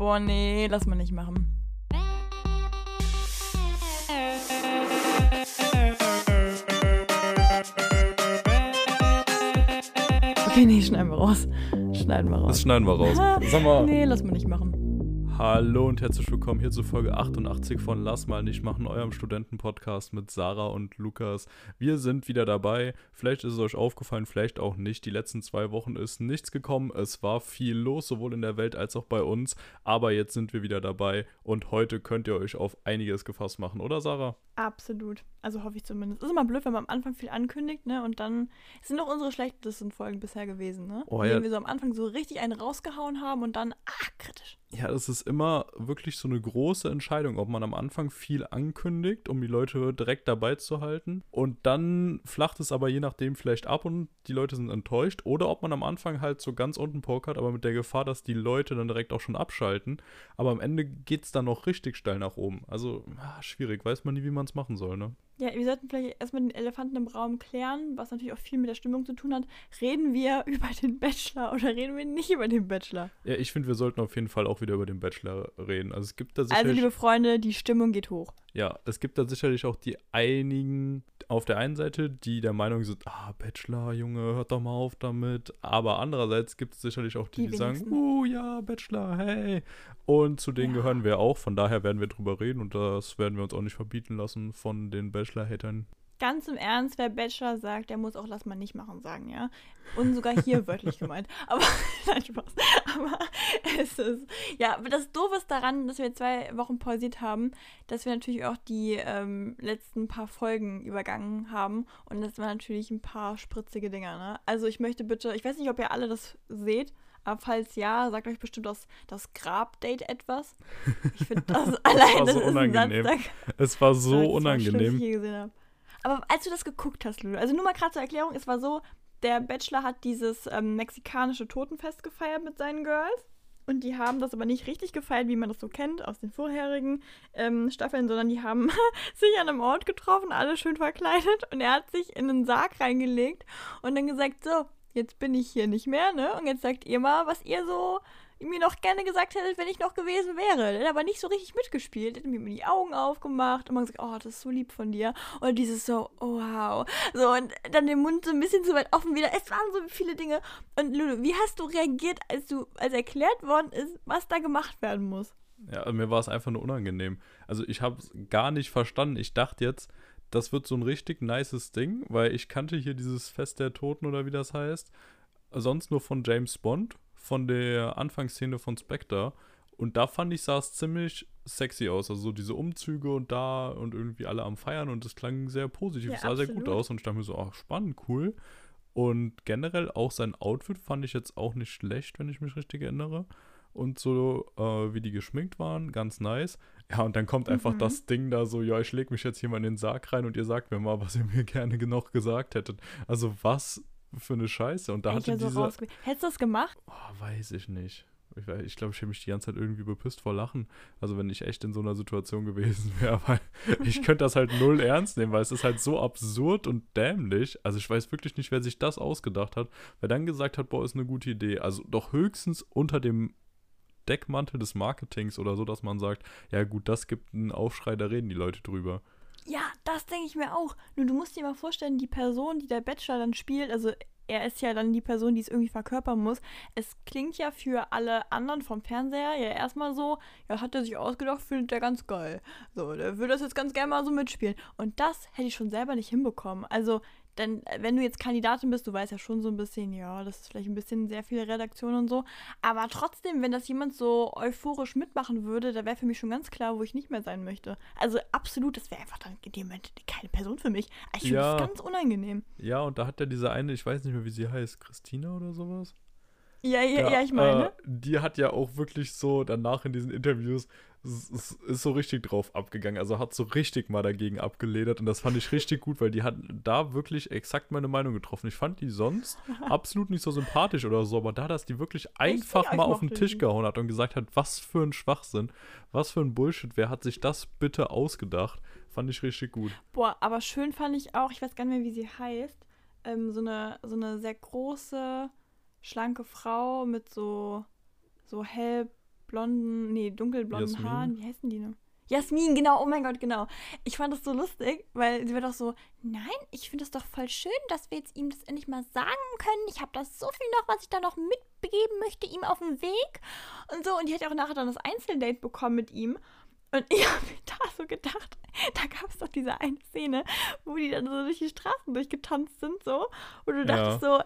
Boah, nee, lass mal nicht machen. Okay, nee, schneiden wir raus. Schneiden wir raus. Das schneiden wir raus. Sag mal. Nee, lass mal nicht machen. Hallo und herzlich willkommen hier zu Folge 88 von Lass mal nicht machen, eurem Studentenpodcast mit Sarah und Lukas. Wir sind wieder dabei. Vielleicht ist es euch aufgefallen, vielleicht auch nicht. Die letzten zwei Wochen ist nichts gekommen. Es war viel los, sowohl in der Welt als auch bei uns. Aber jetzt sind wir wieder dabei und heute könnt ihr euch auf einiges gefasst machen, oder Sarah? Absolut. Also hoffe ich zumindest. Ist immer blöd, wenn man am Anfang viel ankündigt, ne? Und dann sind doch unsere schlechtesten Folgen bisher gewesen, ne? Oh, ja. wir so am Anfang so richtig einen rausgehauen haben und dann, ah, kritisch. Ja, das ist immer wirklich so eine große Entscheidung, ob man am Anfang viel ankündigt, um die Leute direkt dabei zu halten. Und dann flacht es aber je nachdem vielleicht ab und die Leute sind enttäuscht. Oder ob man am Anfang halt so ganz unten pokert, aber mit der Gefahr, dass die Leute dann direkt auch schon abschalten. Aber am Ende geht es dann noch richtig steil nach oben. Also ah, schwierig, weiß man nie, wie man es machen soll, ne? Ja, wir sollten vielleicht erstmal den Elefanten im Raum klären, was natürlich auch viel mit der Stimmung zu tun hat. Reden wir über den Bachelor oder reden wir nicht über den Bachelor? Ja, ich finde, wir sollten auf jeden Fall auch wieder über den Bachelor reden. Also es gibt da Also, sicherlich... liebe Freunde, die Stimmung geht hoch. Ja, es gibt da sicherlich auch die einigen auf der einen Seite, die der Meinung sind, ah, Bachelor, Junge, hört doch mal auf damit. Aber andererseits gibt es sicherlich auch die, Die die, sagen, uh, ja, Bachelor, hey. Und zu denen Ja. gehören wir auch, von daher werden wir drüber reden und das werden wir uns auch nicht verbieten lassen von den Bachelor-Hatern. Ganz im Ernst, wer Bachelor sagt, der muss auch lass mal nicht machen sagen, ja. Und sogar hier wörtlich gemeint. Aber, nein, Spaß. Aber es ist, ja, das Doofe ist daran, dass wir zwei Wochen pausiert haben, dass wir natürlich auch die ähm, letzten paar Folgen übergangen haben. Und das waren natürlich ein paar spritzige Dinger, ne? Also ich möchte bitte, ich weiß nicht, ob ihr alle das seht, aber falls ja, sagt euch bestimmt das, das Grabdate etwas. Ich finde das allein, so das ist ein unangenehm. Satz, Es war so war das unangenehm. habe. Aber als du das geguckt hast, Lulu, also nur mal gerade zur Erklärung, es war so, der Bachelor hat dieses ähm, mexikanische Totenfest gefeiert mit seinen Girls. Und die haben das aber nicht richtig gefeiert, wie man das so kennt aus den vorherigen ähm, Staffeln, sondern die haben sich an einem Ort getroffen, alle schön verkleidet. Und er hat sich in einen Sarg reingelegt und dann gesagt, so, jetzt bin ich hier nicht mehr, ne? Und jetzt sagt ihr mal, was ihr so mir noch gerne gesagt hättet, wenn ich noch gewesen wäre. Der hat aber nicht so richtig mitgespielt. Der hat mir die Augen aufgemacht und man gesagt, oh, das ist so lieb von dir. Und dieses so, oh, wow. So, und dann den Mund so ein bisschen zu weit offen wieder. Es waren so viele Dinge. Und Lulu, wie hast du reagiert, als du, als erklärt worden ist, was da gemacht werden muss? Ja, mir war es einfach nur unangenehm. Also ich habe es gar nicht verstanden. Ich dachte jetzt, das wird so ein richtig nices Ding, weil ich kannte hier dieses Fest der Toten oder wie das heißt, sonst nur von James Bond, von der Anfangsszene von Spectre. Und da fand ich, sah es ziemlich sexy aus. Also so diese Umzüge und da und irgendwie alle am Feiern und es klang sehr positiv. Ja, es sah sehr gut absolut. aus und ich dachte mir so, ach, spannend, cool. Und generell auch sein Outfit fand ich jetzt auch nicht schlecht, wenn ich mich richtig erinnere. Und so, äh, wie die geschminkt waren, ganz nice. Ja, und dann kommt einfach Mhm. das Ding da so, ja, ich leg mich jetzt hier mal in den Sarg rein und ihr sagt mir mal, was ihr mir gerne noch gesagt hättet. Also was für eine Scheiße. Und da Eigentlich hatte so diese, Hättest du das gemacht? oh, weiß ich nicht. Ich, wei- ich glaube, ich hätte mich die ganze Zeit irgendwie bepisst vor Lachen. Also wenn ich echt in so einer Situation gewesen wäre, weil ich könnte das halt null ernst nehmen, weil es ist halt so absurd und dämlich. Also ich weiß wirklich nicht, wer sich das ausgedacht hat, wer dann gesagt hat, boah, ist eine gute Idee. Also doch höchstens unter dem Deckmantel des Marketings oder so, dass man sagt, ja gut, das gibt einen Aufschrei, da reden die Leute drüber. Ja, das denke ich mir auch. Nur du musst dir mal vorstellen, die Person, die der Bachelor dann spielt, also er ist ja dann die Person, die es irgendwie verkörpern muss. Es klingt ja für alle anderen vom Fernseher ja erstmal so, ja, hat er sich ausgedacht, findet er ganz geil. So, der will das jetzt ganz gerne mal so mitspielen. Und das hätte ich schon selber nicht hinbekommen. Also, denn äh, wenn du jetzt Kandidatin bist, du weißt ja schon so ein bisschen, ja, das ist vielleicht ein bisschen sehr viel Redaktion und so. Aber trotzdem, wenn das jemand so euphorisch mitmachen würde, da wäre für mich schon ganz klar, wo ich nicht mehr sein möchte. Also absolut, das wäre einfach dann in dem Moment keine Person für mich. Ich finde Ja. das ganz unangenehm. Ja, und da hat ja diese eine, ich weiß nicht mehr, wie sie heißt, Christina oder sowas? Ja, ja, ja, ich meine. Äh, die hat ja auch wirklich so danach in diesen Interviews ist so richtig drauf abgegangen. Also hat so richtig mal dagegen abgeledert und das fand ich richtig gut, weil die hat da wirklich exakt meine Meinung getroffen. Ich fand die sonst absolut nicht so sympathisch oder so, aber da, dass die wirklich einfach mal auf den Tisch gehauen hat und gesagt hat, was für ein Schwachsinn, was für ein Bullshit, wer hat sich das bitte ausgedacht, fand ich richtig gut. Boah, aber schön fand ich auch, ich weiß gar nicht mehr, wie sie heißt, ähm, so, eine, so eine sehr große, schlanke Frau mit so, so blonden, nee, dunkelblonden Jasmin? Haaren. Wie heißen die noch? Jasmin, genau, oh mein Gott, genau. Ich fand das so lustig, weil sie war doch so, nein, ich finde es doch voll schön, dass wir jetzt ihm das endlich mal sagen können. Ich habe da so viel noch, was ich da noch mitbegeben möchte, ihm auf dem Weg. Und so, und die hat ja auch nachher dann das Einzeldate bekommen mit ihm. Und ich habe mir da so gedacht, da gab es doch diese eine Szene, wo die dann so durch die Straßen durchgetanzt sind, so. Und du dachtest so,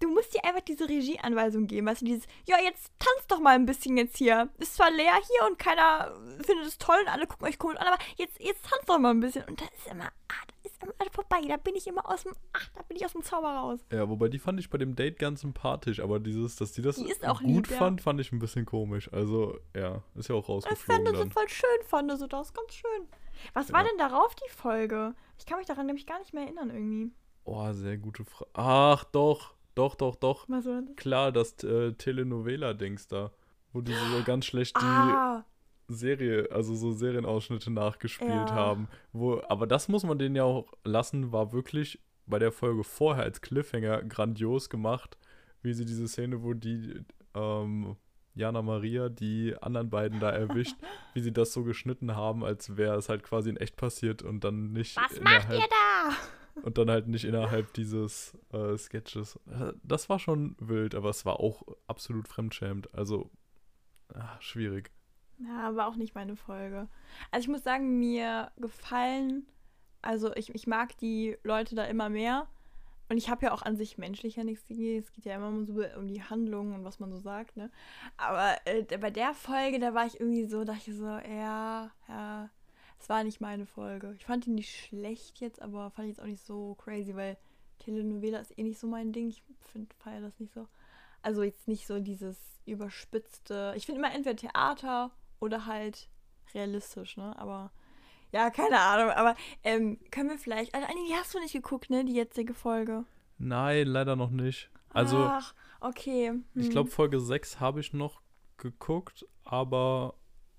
du musst dir einfach diese Regieanweisung geben. Weißt du, dieses, ja, jetzt tanzt doch mal ein bisschen jetzt hier. Ist zwar leer hier und keiner findet es toll und alle gucken euch komisch an, aber jetzt, jetzt tanzt doch mal ein bisschen. Und das ist immer, ah, das ist immer vorbei. Da bin ich immer aus dem, ach, da bin ich aus dem Zauber raus. Ja, wobei die fand ich bei dem Date ganz sympathisch, aber dieses, dass die das Die gut lieb, ja. fand, fand ich ein bisschen komisch. Also, ja, ist ja auch Ich rausgeflogen fand das voll schön, fand so, das ganz schön. Was war Ja. denn darauf die Folge? Ich kann mich daran nämlich gar nicht mehr erinnern irgendwie. Oh, sehr gute Frage. Ach, doch, doch, doch, doch. Was war das? Klar, das äh, Telenovela-Dings da, wo die so ganz schlecht die Ah, Serie, also so Serienausschnitte nachgespielt Ja. haben. Wo, aber das muss man denen ja auch lassen, war wirklich bei der Folge vorher als Cliffhanger grandios gemacht, wie sie diese Szene, wo die ähm, Jana Maria die anderen beiden da erwischt, wie sie das so geschnitten haben, als wäre es halt quasi in echt passiert und dann nicht was macht ihr da? Und dann halt nicht innerhalb dieses äh, Sketches. Äh, Das war schon wild, aber es war auch absolut fremdschämend. Also ah, schwierig. Ja, war auch nicht meine Folge. Also ich muss sagen, mir gefallen, also ich, ich mag die Leute da immer mehr. Und ich habe ja auch an sich menschlich ja nichts gegen. Es geht ja immer so um die Handlung und was man so sagt, ne? Aber äh, bei der Folge, da war ich irgendwie so, dachte ich so, ja, ja, es war nicht meine Folge. Ich fand die nicht schlecht jetzt, aber fand ich jetzt auch nicht so crazy, weil Telenovela ist eh nicht so mein Ding. Ich finde, feiere das nicht so. Also jetzt nicht so dieses überspitzte. Ich finde immer entweder Theater oder halt realistisch, ne? Aber ja, keine Ahnung. Aber ähm, können wir vielleicht. Also, die hast du nicht geguckt, ne? Die jetzige Folge. Nein, leider noch nicht. Also, Ach, okay. ich hm, glaube, Folge 6 habe ich noch geguckt, aber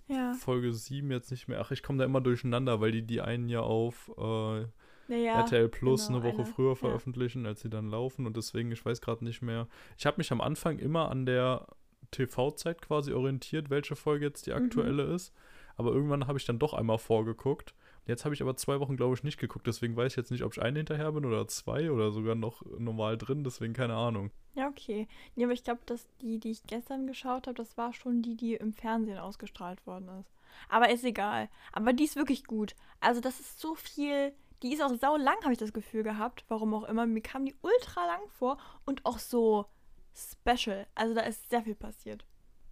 Ja, Folge 7 jetzt nicht mehr. Ach, ich komme da immer durcheinander, weil die die einen ja auf äh, naja. RTL Plus genau, eine Woche eine, früher ja. veröffentlichen, als sie dann laufen und deswegen, ich weiß gerade nicht mehr. Ich habe mich am Anfang immer an der TV-Zeit quasi orientiert, welche Folge jetzt die Mhm. aktuelle ist. Aber irgendwann habe ich dann doch einmal vorgeguckt. Jetzt habe ich aber zwei Wochen, glaube ich, nicht geguckt. Deswegen weiß ich jetzt nicht, ob ich eine hinterher bin oder zwei oder sogar noch normal drin. Deswegen keine Ahnung. Ja, okay. Nee, aber ich glaube, dass die, die ich gestern geschaut habe, das war schon die, die im Fernsehen ausgestrahlt worden ist. Aber ist egal. Aber die ist wirklich gut. Also, das ist so viel. Die ist auch sau lang, habe ich das Gefühl gehabt. Warum auch immer. Mir kam die ultra lang vor und auch so special. Also, da ist sehr viel passiert.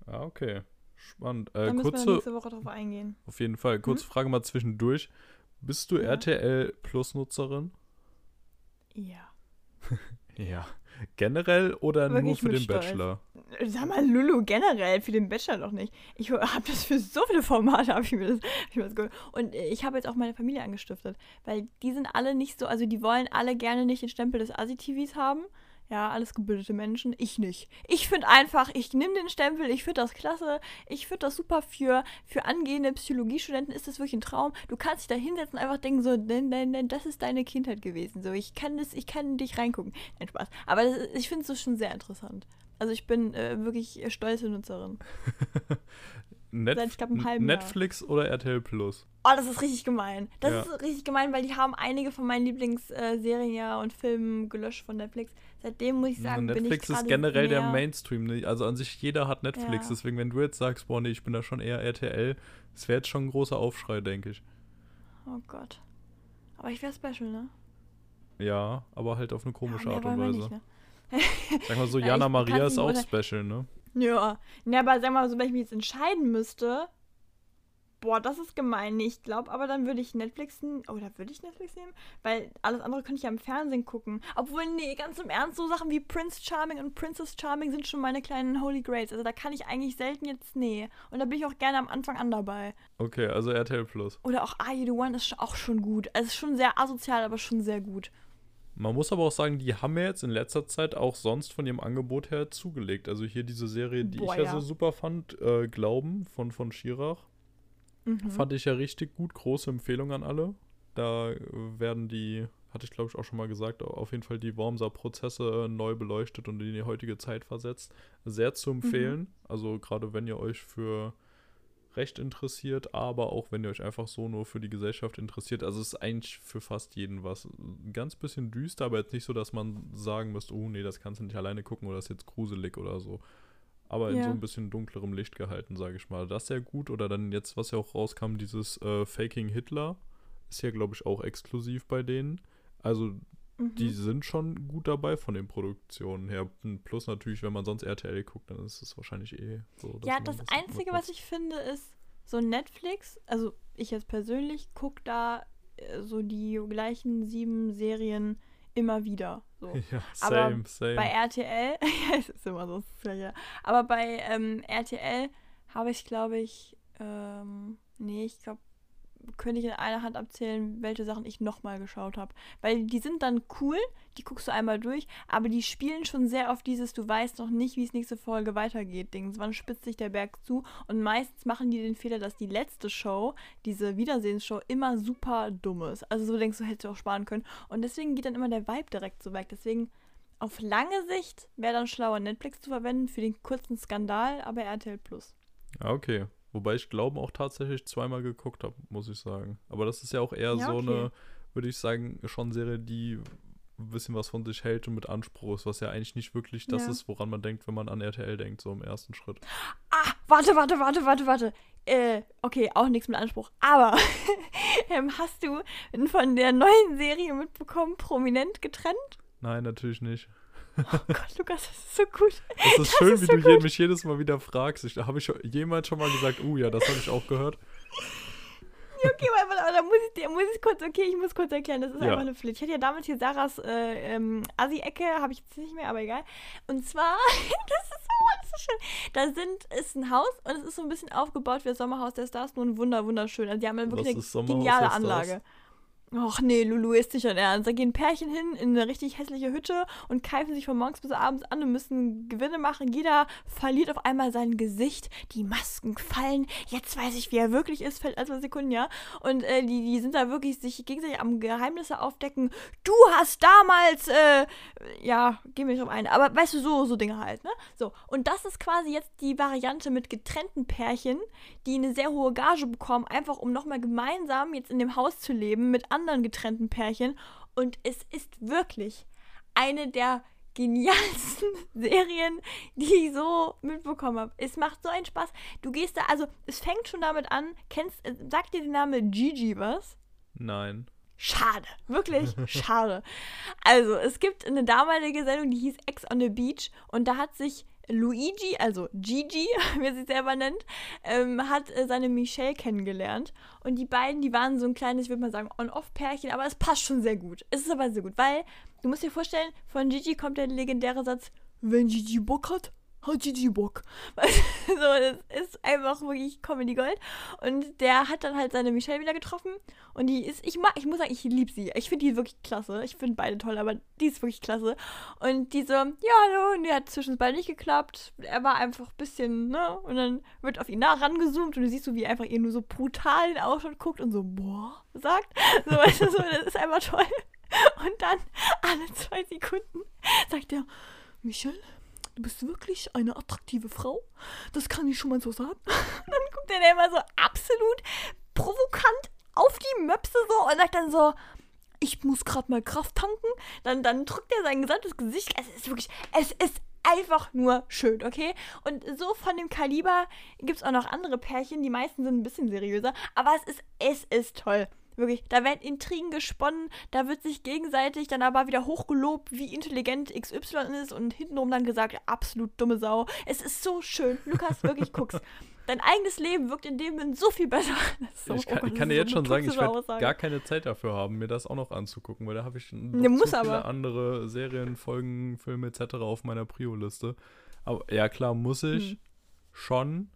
Ah, okay. Spannend. Da Äh, müssen wir kurze, nächste Woche drauf eingehen. auf jeden Fall, kurze Frage mal zwischendurch. Bist du Ja. RTL Plus-Nutzerin? Ja. Ja. Generell oder nur Wirklich für mit den Stolz. Bachelor? Sag mal, Lulu, generell, für den Bachelor doch nicht. Ich habe das für so viele Formate, habe ich, mir das- hab ich mir das geholt. Und ich habe jetzt auch meine Familie angestiftet, weil die sind alle nicht so, also die wollen alle gerne nicht den Stempel des Asi-TVs haben. Ja, alles gebildete Menschen. Ich nicht. Ich finde einfach, ich nehme den Stempel, ich finde das klasse, ich finde das super für, für angehende Psychologiestudenten ist das wirklich ein Traum. Du kannst dich da hinsetzen und einfach denken, so, nein, nein, nein, das ist deine Kindheit gewesen. So, ich kann das, ich kann dich reingucken. Nein, Spaß. Aber das, ich finde es schon sehr interessant. Also ich bin äh, wirklich äh, stolze Nutzerin. Netf Seit, ich glaub, einem halben Jahr. Netflix oder RTL Plus? Oh, das ist richtig gemein. Das Ja. ist richtig gemein, weil die haben einige von meinen Lieblingsserien ja und Filmen gelöscht von Netflix. Seitdem muss ich sagen, bin ich Netflix ist generell der Mainstream. Ne? Also an sich jeder hat Netflix. Ja. Deswegen, wenn du jetzt sagst, boah, nee, ich bin da schon eher RTL, das wäre jetzt schon ein großer Aufschrei, denke ich. Oh Gott. Aber ich wäre special, ne? Ja, aber halt auf eine komische ja, Art und Weise. nicht, ne? Sag mal so, Ja, Jana Maria ist auch special, ne? Ja. Ne, aber sag mal so, wenn ich mich jetzt entscheiden müsste. Boah, das ist gemein. Ich glaube, aber dann würde ich Netflix nehmen. Oder würde ich Netflix nehmen? Weil alles andere könnte ich ja im Fernsehen gucken. Obwohl, nee, ganz im Ernst, so Sachen wie Prince Charming und Princess Charming sind schon meine kleinen Holy Grails. Also da kann ich eigentlich selten jetzt, nee. Und da bin ich auch gerne am Anfang an dabei. Okay, also RTL Plus. Oder auch Are You the One ist auch schon gut. Also es ist schon sehr asozial, aber schon sehr gut. Man muss aber auch sagen, die haben ja jetzt in letzter Zeit auch sonst von ihrem Angebot her zugelegt. Also hier diese Serie, die Boah, ich ja, ja. so super fand, äh, Glauben von, von Schirach. Mhm. Fand ich ja richtig gut. Große Empfehlung an alle. Da werden die, hatte ich glaube ich auch schon mal gesagt, auf jeden Fall die Wormser Prozesse neu beleuchtet und in die heutige Zeit versetzt. Sehr zu empfehlen. Also gerade wenn ihr euch für recht interessiert, aber auch wenn ihr euch einfach so nur für die Gesellschaft interessiert. Also es ist eigentlich für fast jeden was. Ein ganz bisschen düster, aber jetzt nicht so, dass man sagen müsste, oh nee, das kannst du nicht alleine gucken oder das ist jetzt gruselig oder so. Aber in Ja. so ein bisschen dunklerem Licht gehalten, sage ich mal. Das ist sehr gut. Oder dann jetzt, was ja auch rauskam, dieses äh, Faking Hitler. Ist ja, glaube ich, auch exklusiv bei denen. Also Mhm. die sind schon gut dabei von den Produktionen her. Plus natürlich, wenn man sonst RTL guckt, dann ist es wahrscheinlich eh so. Ja, das Einzige, was ich finde, ist so Netflix. Also ich jetzt persönlich gucke da äh, so die gleichen sieben Serien immer wieder. So. Ja, Aber same, same. Bei RTL, ja, es ist immer so, ja, ja. aber bei ähm, RTL habe ich, glaube ich, ähm, nee, ich glaube, könnte ich in einer Hand abzählen, welche Sachen ich nochmal geschaut habe. Weil die sind dann cool, die guckst du einmal durch, aber die spielen schon sehr auf dieses, du weißt noch nicht, wie es nächste Folge weitergeht, Dings. Wann spitzt sich der Berg zu? Und meistens machen die den Fehler, dass die letzte Show, diese Wiedersehensshow, immer super dumm ist. Also so denkst du, hättest du auch sparen können. Und deswegen geht dann immer der Vibe direkt so weg. Deswegen auf lange Sicht wäre dann schlauer, Netflix zu verwenden für den kurzen Skandal, aber RTL Plus. Ja, okay. Wobei ich Glauben auch tatsächlich zweimal geguckt habe, muss ich sagen. Aber das ist ja auch eher Ja, so okay. eine, würde ich sagen, schon Serie, die ein bisschen was von sich hält und mit Anspruch ist, was ja eigentlich nicht wirklich das Ja. ist, woran man denkt, wenn man an RTL denkt, so im ersten Schritt. Ah, warte, warte, warte, warte, warte. Äh, okay, auch nichts mit Anspruch. Aber ähm, hast du von der neuen Serie mitbekommen, prominent getrennt? Nein, natürlich nicht. Oh Gott, Lukas, das ist so gut. Es ist schön, ist wie so du gut. mich jedes Mal wieder fragst. Ich, habe ich jemand schon mal gesagt, uh ja, das habe ich auch gehört. Ja, okay, aber, aber da muss ich, dir- muss ich kurz, okay, ich muss kurz erklären, das ist Ja. einfach eine Pflicht. Ich hatte ja damals hier Sarahs äh, ähm, Assi-Ecke, habe ich jetzt nicht mehr, aber egal. Und zwar, das ist so, das ist so schön. Da sind, ist ein Haus und es ist so ein bisschen aufgebaut wie das Sommerhaus der Stars, nur ein wunder, wunderschön. Also die haben Was wirklich eine geniale der Stars? Och nee, Lulu ist nicht schon ernst. Da gehen Pärchen hin in eine richtig hässliche Hütte und keifen sich von morgens bis abends an und müssen Gewinne machen. Jeder verliert auf einmal sein Gesicht. Die Masken fallen. Jetzt weiß ich, wie er wirklich ist. Fällt zwei Sekunden, ja. Und äh, die, die sind da wirklich sich gegenseitig am Geheimnisse aufdecken. Du hast damals, äh, ja, gehen wir nicht drauf ein. Aber weißt du, so, so Dinge halt, ne? So. Und das ist quasi jetzt die Variante mit getrennten Pärchen, die eine sehr hohe Gage bekommen, einfach um nochmal gemeinsam jetzt in dem Haus zu leben mit anderen getrennten Pärchen. Und es ist wirklich eine der genialsten Serien, die ich so mitbekommen habe. Es macht so einen Spaß. Du gehst da, also es fängt schon damit an, kennst, äh, sagt dir der Name Gigi was? Nein. Schade, wirklich schade. Also, es gibt eine damalige Sendung, die hieß Ex on the Beach und da hat sich Luigi, also Gigi, wie er sich selber nennt, ähm, hat äh, seine Michelle kennengelernt. Und die beiden, die waren so ein kleines, ich würde mal sagen, On-Off-Pärchen, aber es passt schon sehr gut. Es ist aber sehr gut, weil du musst dir vorstellen, von Gigi kommt der legendäre Satz, wenn Gigi Bock hat, hat Gigi Bock. So, das ist einfach wirklich Comedy Gold. Und der hat dann halt seine Michelle wieder getroffen. Und die ist, ich mag, ich muss sagen, ich liebe sie. Ich finde die wirklich klasse. Ich finde beide toll, aber die ist wirklich klasse. Und die so, ja, hallo, und die hat zwischen uns beiden nicht geklappt. Er war einfach ein bisschen, ne? Und dann wird auf ihn nah rangezoomt und du siehst so, wie er einfach ihr nur so brutal in den Ausschnitt guckt und so, boah, sagt. So, weißt du, so, das ist einfach toll. Und dann, alle zwei Sekunden, sagt er, Michelle, du bist wirklich eine attraktive Frau. Das kann ich schon mal so sagen. dann guckt er immer so absolut provokant auf die Möpse so und sagt dann so, ich muss gerade mal Kraft tanken. Dann, dann drückt er sein gesamtes Gesicht. Es ist wirklich, es ist einfach nur schön, okay? Und so von dem Kaliber gibt es auch noch andere Pärchen. Die meisten sind ein bisschen seriöser. Aber es ist, es ist toll. Wirklich, da werden Intrigen gesponnen, da wird sich gegenseitig dann aber wieder hochgelobt, wie intelligent XY ist und hintenrum dann gesagt, absolut dumme Sau. Es ist so schön. Lukas, wirklich guckst. Dein eigenes Leben wirkt in dem Moment so viel besser. So, ich oh kann, Gott, ich kann dir so jetzt schon sagen, ich werde gar keine Zeit dafür haben, mir das auch noch anzugucken, weil da habe ich noch Ne, zu viele aber. andere Serien, Folgen, Filme etc. auf meiner Prio-Liste. Aber ja, klar, muss ich Hm. schon,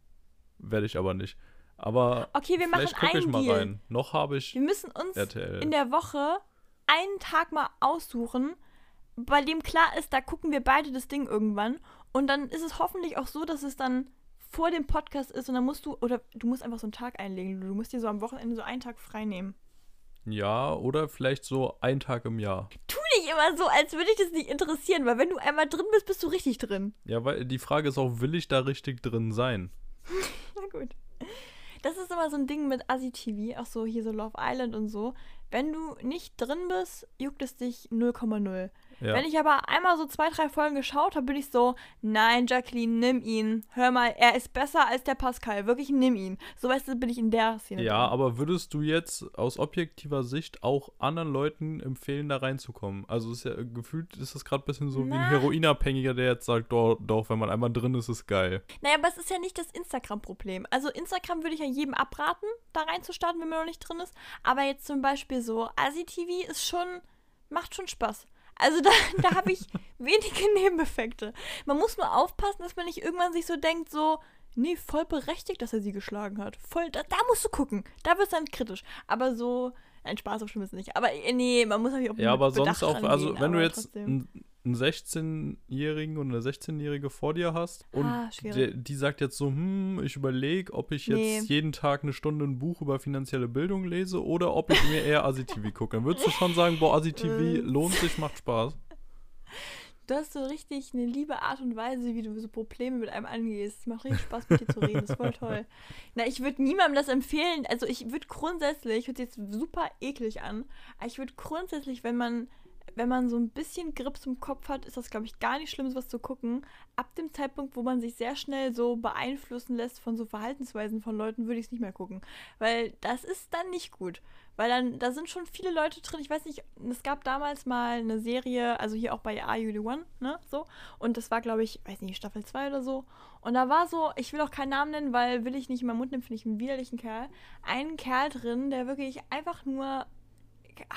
werde ich aber nicht. Aber Okay, wir machen gucke ich einen mal Deal. rein. Noch habe ich Wir müssen uns RTL. in der Woche einen Tag mal aussuchen, bei dem klar ist, da gucken wir beide das Ding irgendwann. Und dann ist es hoffentlich auch so, dass es dann vor dem Podcast ist und dann musst du, oder du musst einfach so einen Tag einlegen. Du musst dir so am Wochenende so einen Tag frei nehmen. Ja, oder vielleicht so ein Tag im Jahr. Tu nicht immer so, als würde ich das nicht interessieren, weil wenn du einmal drin bist, bist du richtig drin. Ja, weil die Frage ist auch, will ich da richtig drin sein? Na gut. Das ist immer so ein Ding mit Asi-TV, auch so hier so Love Island und so. Wenn du nicht drin bist, juckt es dich 0,0. Ja. Wenn ich aber einmal so zwei, drei Folgen geschaut habe, bin ich so, nein, Jacqueline, nimm ihn. Hör mal, er ist besser als der Pascal. Wirklich, nimm ihn. So weißt du, bin ich in der Szene. Ja, drin. aber würdest du jetzt aus objektiver Sicht auch anderen Leuten empfehlen, da reinzukommen? Also ist ja gefühlt ist das gerade ein bisschen so wie ein Na. Heroinabhängiger, der jetzt sagt, doch, doch, wenn man einmal drin ist, ist geil. Naja, aber es ist ja nicht das Instagram-Problem. Also Instagram würde ich ja jedem abraten, da reinzustarten, wenn man noch nicht drin ist. Aber jetzt zum Beispiel so Asi-TV ist schon, macht schon Spaß. Also da, da habe ich wenige Nebeneffekte. Man muss nur aufpassen, dass man nicht irgendwann sich so denkt, so, nee, voll berechtigt, dass er sie geschlagen hat. Voll, da, da musst du gucken. Da wird es dann kritisch. Aber so, nein, Spaß auf Schlimmes nicht. Aber äh, nee, man muss natürlich auch Ja, aber Bedacht sonst auch, also wenn du jetzt einen, einen 16-Jährigen und eine 16-Jährige vor dir hast und Ah, der, die sagt jetzt so, hm, ich überlege, ob ich jetzt Nee. jeden Tag eine Stunde ein Buch über finanzielle Bildung lese oder ob ich mir eher Asi-TV gucke, dann würdest du schon sagen, boah, Asi-TV Äh. lohnt sich, macht Spaß. Du hast so richtig eine liebe Art und Weise, wie du so Probleme mit einem angehst. Es macht richtig Spaß, mit dir zu reden. Das ist voll toll. Na, ich würde niemandem das empfehlen. Also ich würde grundsätzlich, hört sich jetzt super eklig an, aber ich würde grundsätzlich, wenn man, wenn man so ein bisschen Grips im Kopf hat, ist das, glaube ich, gar nicht schlimm, sowas zu gucken. Ab dem Zeitpunkt, wo man sich sehr schnell so beeinflussen lässt von so Verhaltensweisen von Leuten, würde ich es nicht mehr gucken. Weil das ist dann nicht gut. Weil dann, da sind schon viele Leute drin. Ich weiß nicht, es gab damals mal eine Serie, also hier auch bei Are You the One, ne? So. Und das war, glaube ich, weiß nicht, Staffel 2 oder so. Und da war so, ich will auch keinen Namen nennen, weil will ich nicht in meinen Mund nehmen, finde ich einen widerlichen Kerl. Ein Kerl drin, der wirklich einfach nur. ah,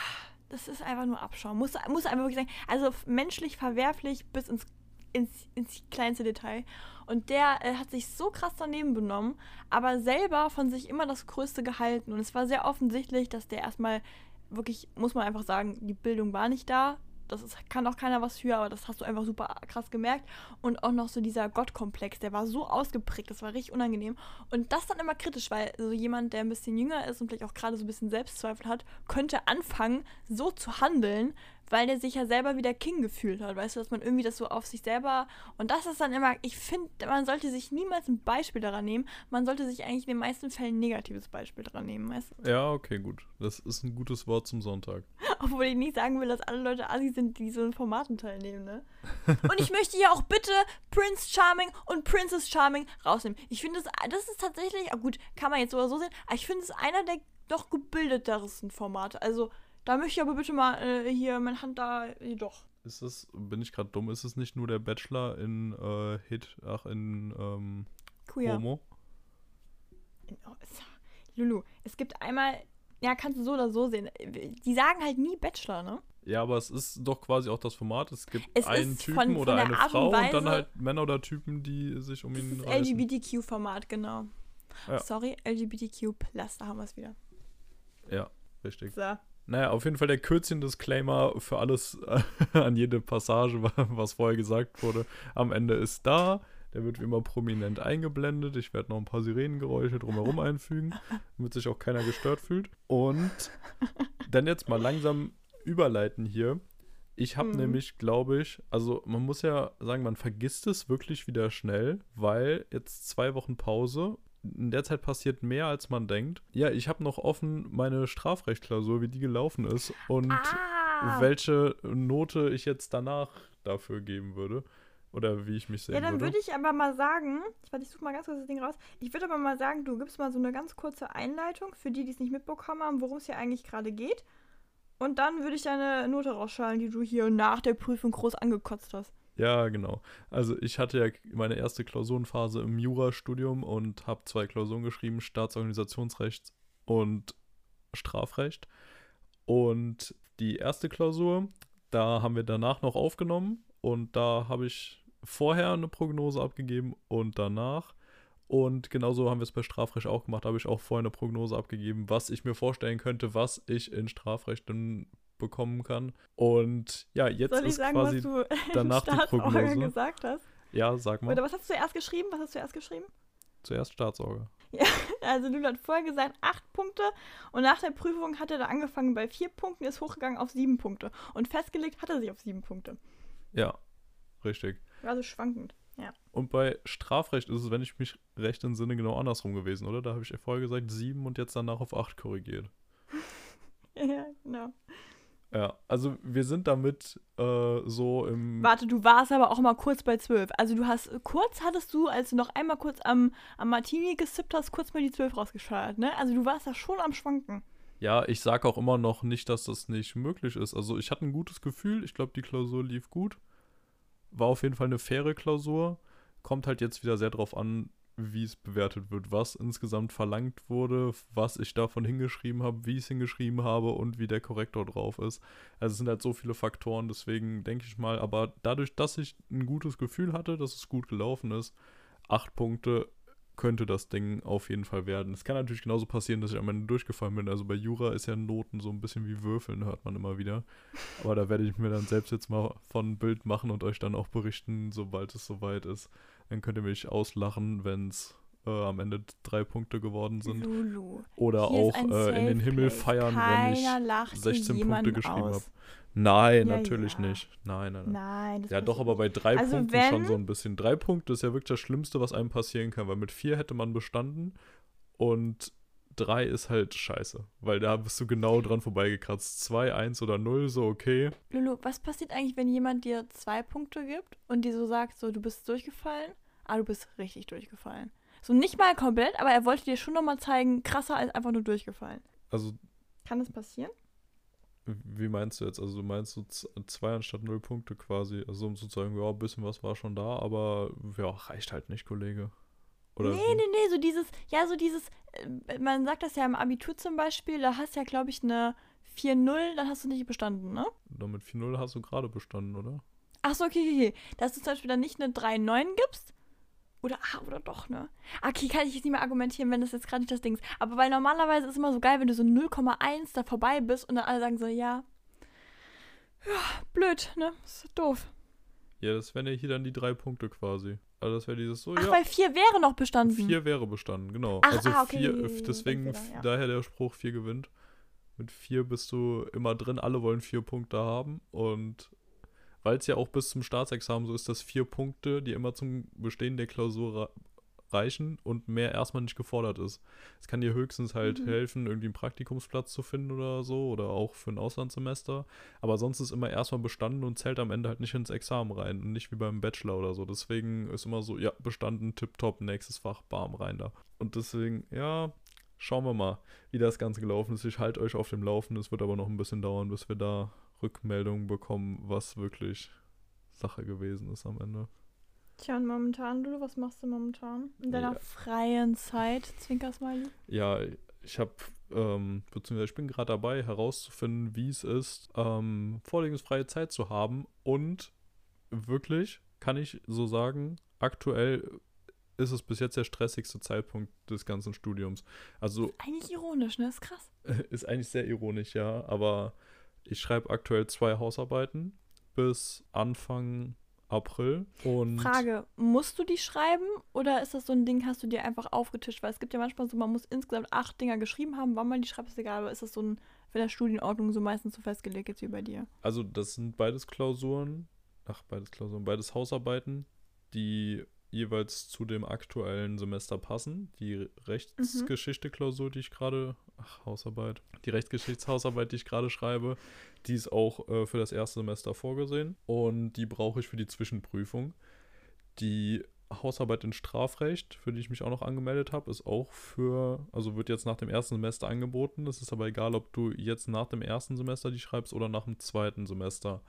Das ist einfach nur Abschaum. Muss, muss einfach wirklich sagen. Also menschlich verwerflich bis ins, ins, ins kleinste Detail. Und der äh, hat sich so krass daneben benommen, aber selber von sich immer das Größte gehalten. Und es war sehr offensichtlich, dass der erstmal wirklich, muss man einfach sagen, die Bildung war nicht da. Das ist, kann auch keiner was für, aber das hast du einfach super krass gemerkt. Und auch noch so dieser Gottkomplex, der war so ausgeprägt, das war richtig unangenehm. Und das dann immer kritisch, weil so jemand, der ein bisschen jünger ist und vielleicht auch gerade so ein bisschen Selbstzweifel hat, könnte anfangen, so zu handeln, weil der sich ja selber wie der King gefühlt hat. Weißt du, dass man irgendwie das so auf sich selber. Und das ist dann immer, ich finde, man sollte sich niemals ein Beispiel daran nehmen. Man sollte sich eigentlich in den meisten Fällen ein negatives Beispiel daran nehmen, weißt du? Ja, okay, gut. Das ist ein gutes Wort zum Sonntag. Obwohl ich nicht sagen will, dass alle Leute Assi sind, die so in Formaten teilnehmen, ne? Und ich möchte ja auch bitte Prince Charming und Princess Charming rausnehmen. Ich finde, das, das ist tatsächlich, ah gut, kann man jetzt so oder so sehen, aber ich finde es einer der doch gebildetesten Formate. Also, da möchte ich aber bitte mal äh, hier meine Hand da, äh, doch. Ist es, bin ich gerade dumm, ist es nicht nur der Bachelor in äh, Hit, ach, in ähm, Queer. Homo? Oh, Lulu, es gibt einmal, ja, kannst du so oder so sehen. Die sagen halt nie Bachelor, ne? Ja, aber es ist doch quasi auch das Format. Es gibt Es einen Typen von- von oder der eine Art und Frau und, dann Weise- halt Männer oder Typen, die sich um ihn reißen. LGBTQ-Format, genau. Ja. Sorry, LGBTQ+, da haben wir es wieder. Ja, richtig. So. Naja, auf jeden Fall der Kürzchen-Disclaimer für alles an jede Passage, wa- was vorher gesagt wurde. Am Ende ist da. Der wird wie immer prominent eingeblendet. Ich werde noch ein paar Sirenengeräusche drumherum einfügen, damit sich auch keiner gestört fühlt. Und dann jetzt mal langsam überleiten hier. Ich habe Mhm. nämlich, glaube ich, also man muss ja sagen, man vergisst es wirklich wieder schnell, weil jetzt zwei Wochen Pause. In der Zeit passiert mehr, als man denkt. Ja, ich habe noch offen meine Strafrechtklausur, wie die gelaufen ist und Ah! welche Note ich jetzt danach dafür geben würde. Oder wie ich mich sehen Ja, dann würde. ich aber mal sagen, ich, warte, ich suche mal ganz kurz das Ding raus. Ich würde aber mal sagen, du gibst mal so eine ganz kurze Einleitung für die, die es nicht mitbekommen haben, worum es hier eigentlich gerade geht. Und dann würde ich deine Note rausschalen, die du hier nach der Prüfung groß angekotzt hast. Ja, genau. Also ich hatte ja meine erste Klausurenphase im Jurastudium und habe zwei Klausuren geschrieben, Staatsorganisationsrecht und Strafrecht. Und die erste Klausur, da haben wir danach noch aufgenommen und da habe ich vorher eine Prognose abgegeben und danach. Und genauso haben wir es bei Strafrecht auch gemacht. Da habe ich auch vorher eine Prognose abgegeben, was ich mir vorstellen könnte, was ich in Strafrecht bekommen kann. Und ja, jetzt Soll ich ist sagen, quasi was du danach die Prognose. gesagt hast? Ja, sag mal. Oder was hast du zuerst geschrieben? Was hast du zuerst geschrieben? Zuerst Staatsorger. Also Lulu hat vorher gesagt acht Punkte und nach der Prüfung hat er da angefangen bei vier Punkten, ist hochgegangen auf sieben Punkte. Und festgelegt hat er sich auf sieben Punkte. Ja, richtig. Also schwankend. Ja. Und bei Strafrecht ist es, wenn ich mich recht entsinne, genau andersrum gewesen, oder? Da habe ich vorher gesagt sieben und jetzt danach auf acht korrigiert. ja, genau. Ja, also wir sind damit äh, so im. Warte, du warst aber auch mal kurz bei 12. Also du hast, kurz hattest du, als du noch einmal kurz am, am Martini gesippt hast, kurz mal die 12 rausgescheuert, ne? Also du warst da schon am Schwanken. Ja, ich sage auch immer noch nicht, dass das nicht möglich ist. Also ich hatte ein gutes Gefühl, ich glaube, die Klausur lief gut. War auf jeden Fall eine faire Klausur. Kommt halt jetzt wieder sehr drauf an, wie es bewertet wird, was insgesamt verlangt wurde, was ich davon hingeschrieben habe, wie ich es hingeschrieben habe und wie der Korrektor drauf ist. Also es sind halt so viele Faktoren, deswegen denke ich mal, aber dadurch, dass ich ein gutes Gefühl hatte, dass es gut gelaufen ist, acht Punkte könnte das Ding auf jeden Fall werden. Es kann natürlich genauso passieren, dass ich am Ende durchgefallen bin. Also bei Jura ist ja Noten so ein bisschen wie Würfeln, hört man immer wieder. Aber da werde ich mir dann selbst jetzt mal von Bild machen und euch dann auch berichten, sobald es soweit ist. Dann könnt ihr mich auslachen, wenn es äh, am Ende drei Punkte geworden sind. Lulu. Oder Hier auch äh, in den Himmel Place. feiern, Keiner wenn ich lacht hier 16 Punkte geschrieben habe. Nein, Ja, natürlich ja. nicht. Nein, nein, nein. Nein, Ja, doch, aber bei drei Also Punkten schon so ein bisschen. Drei Punkte ist ja wirklich das Schlimmste, was einem passieren kann, weil mit vier hätte man bestanden und drei ist halt scheiße, weil da bist du genau dran vorbeigekratzt. Zwei, eins oder null, so okay. Lulu, was passiert eigentlich, wenn jemand dir zwei Punkte gibt und dir so sagt, so, du bist durchgefallen, aber du bist richtig durchgefallen? So nicht mal komplett, aber er wollte dir schon nochmal zeigen, krasser als einfach nur durchgefallen. Also, Kann das passieren? wie meinst du jetzt? Also, du meinst so zwei anstatt null Punkte quasi. Also, um zu sagen, ja, ein bisschen was war schon da, aber ja, reicht halt nicht, Kollege. Oder nee, nee, nee, so dieses, ja, so dieses, man sagt das ja im Abitur zum Beispiel, da hast du ja, glaube ich, eine 4-0, dann hast du nicht bestanden, ne? Doch mit 4-0 hast du gerade bestanden, oder? Ach so, okay, okay, okay. Dass du zum Beispiel dann nicht eine 3-9 gibst. Oder, ah, oder doch, ne? Ah, Okay, kann ich jetzt nicht mehr argumentieren, wenn das jetzt gerade nicht das Ding ist. Aber weil normalerweise ist es immer so geil, wenn du so 0,1 da vorbei bist und dann alle sagen so, ja, ja, blöd, ne? Ist doof. Ja, das wären ja hier dann die drei Punkte quasi. Also, das wäre dieses so, Ach, ja. weil 4 wäre noch bestanden. Vier wäre bestanden, genau. Ach, also ah, okay, vier, deswegen Denkfehler, ja. daher der Spruch, vier gewinnt. Mit vier bist du immer drin, alle wollen vier Punkte haben. Und weil es ja auch bis zum Staatsexamen so ist, dass vier Punkte, die immer zum Bestehen der Klausur reichen und mehr erstmal nicht gefordert ist. Es kann dir höchstens halt Mhm. helfen, irgendwie einen Praktikumsplatz zu finden oder so oder auch für ein Auslandssemester. Aber sonst ist immer erstmal bestanden und zählt am Ende halt nicht ins Examen rein und nicht wie beim Bachelor oder so. Deswegen ist immer so, ja, bestanden, tipptopp, nächstes Fach, bam, rein da. Und deswegen, ja, schauen wir mal, wie das Ganze gelaufen ist. Ich halte euch auf dem Laufen. Es wird aber noch ein bisschen dauern, bis wir da Rückmeldungen bekommen, was wirklich Sache gewesen ist am Ende. Tja, und momentan, Lulu, was machst du momentan? In deiner Ja. freien Zeit, Zwinkersmiley? Ja, ich habe, ähm, beziehungsweise ich bin gerade dabei herauszufinden, wie es ist, ähm, vorlesungsfreie Zeit zu haben. Und wirklich, kann ich so sagen, aktuell ist es bis jetzt der stressigste Zeitpunkt des ganzen Studiums. Also Eigentlich ironisch, ne? Ist krass. ist eigentlich sehr ironisch, ja, aber ich schreibe aktuell zwei Hausarbeiten bis Anfang April und Frage, musst du die schreiben oder ist das so ein Ding, hast du dir einfach aufgetischt? Weil es gibt ja manchmal so, man muss insgesamt acht Dinger geschrieben haben, wann man die schreibt, ist egal, aber ist das so ein, für der Studienordnung so meistens so festgelegt jetzt wie bei dir? Also das sind beides Klausuren, ach beides Klausuren, beides Hausarbeiten, die jeweils zu dem aktuellen Semester passen. Die Rechtsgeschichte-Klausur, die ich gerade, ach Hausarbeit, die Rechtsgeschichtshausarbeit, die ich gerade schreibe, die ist auch äh, für das erste Semester vorgesehen und die brauche ich für die Zwischenprüfung. Die Hausarbeit in Strafrecht, für die ich mich auch noch angemeldet habe, ist auch für, also wird jetzt nach dem ersten Semester angeboten. Es ist aber egal, ob du jetzt nach dem ersten Semester die schreibst oder nach dem zweiten Semester.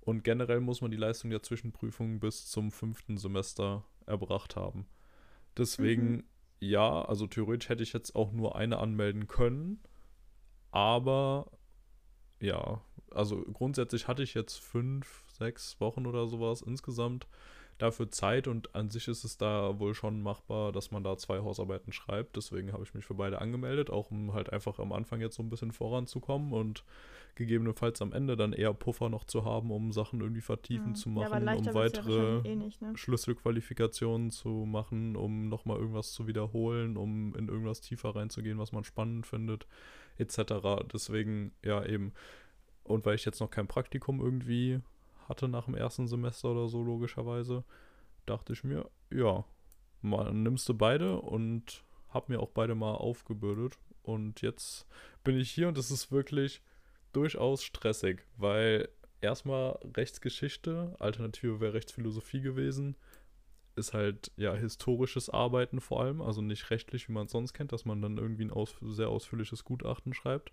Und generell muss man die Leistung der Zwischenprüfung bis zum fünften Semester erbracht haben. Deswegen, Mhm. Ja, also theoretisch hätte ich jetzt auch nur eine anmelden können, aber ja, also grundsätzlich hatte ich jetzt fünf, sechs Wochen oder sowas insgesamt dafür Zeit und an sich ist es da wohl schon machbar, dass man da zwei Hausarbeiten schreibt. Deswegen habe ich mich für beide angemeldet, auch um halt einfach am Anfang jetzt so ein bisschen voranzukommen und gegebenenfalls am Ende dann eher Puffer noch zu haben, um Sachen irgendwie vertiefen Hm. zu ja, machen, aber um ja weitere wahrscheinlich eh nicht, ne? Schlüsselqualifikationen zu machen, um nochmal irgendwas zu wiederholen, um in irgendwas tiefer reinzugehen, was man spannend findet, etc. Deswegen, ja, eben. Und weil ich jetzt noch kein Praktikum irgendwie hatte nach dem ersten Semester oder so, logischerweise, dachte ich mir, ja, mal nimmst du beide und hab mir auch beide mal aufgebürdet. Und jetzt bin ich hier und es ist wirklich durchaus stressig, weil erstmal Rechtsgeschichte, Alternative wäre Rechtsphilosophie gewesen, ist halt ja historisches Arbeiten vor allem, also nicht rechtlich, wie man es sonst kennt, dass man dann irgendwie ein aus sehr ausführliches Gutachten schreibt,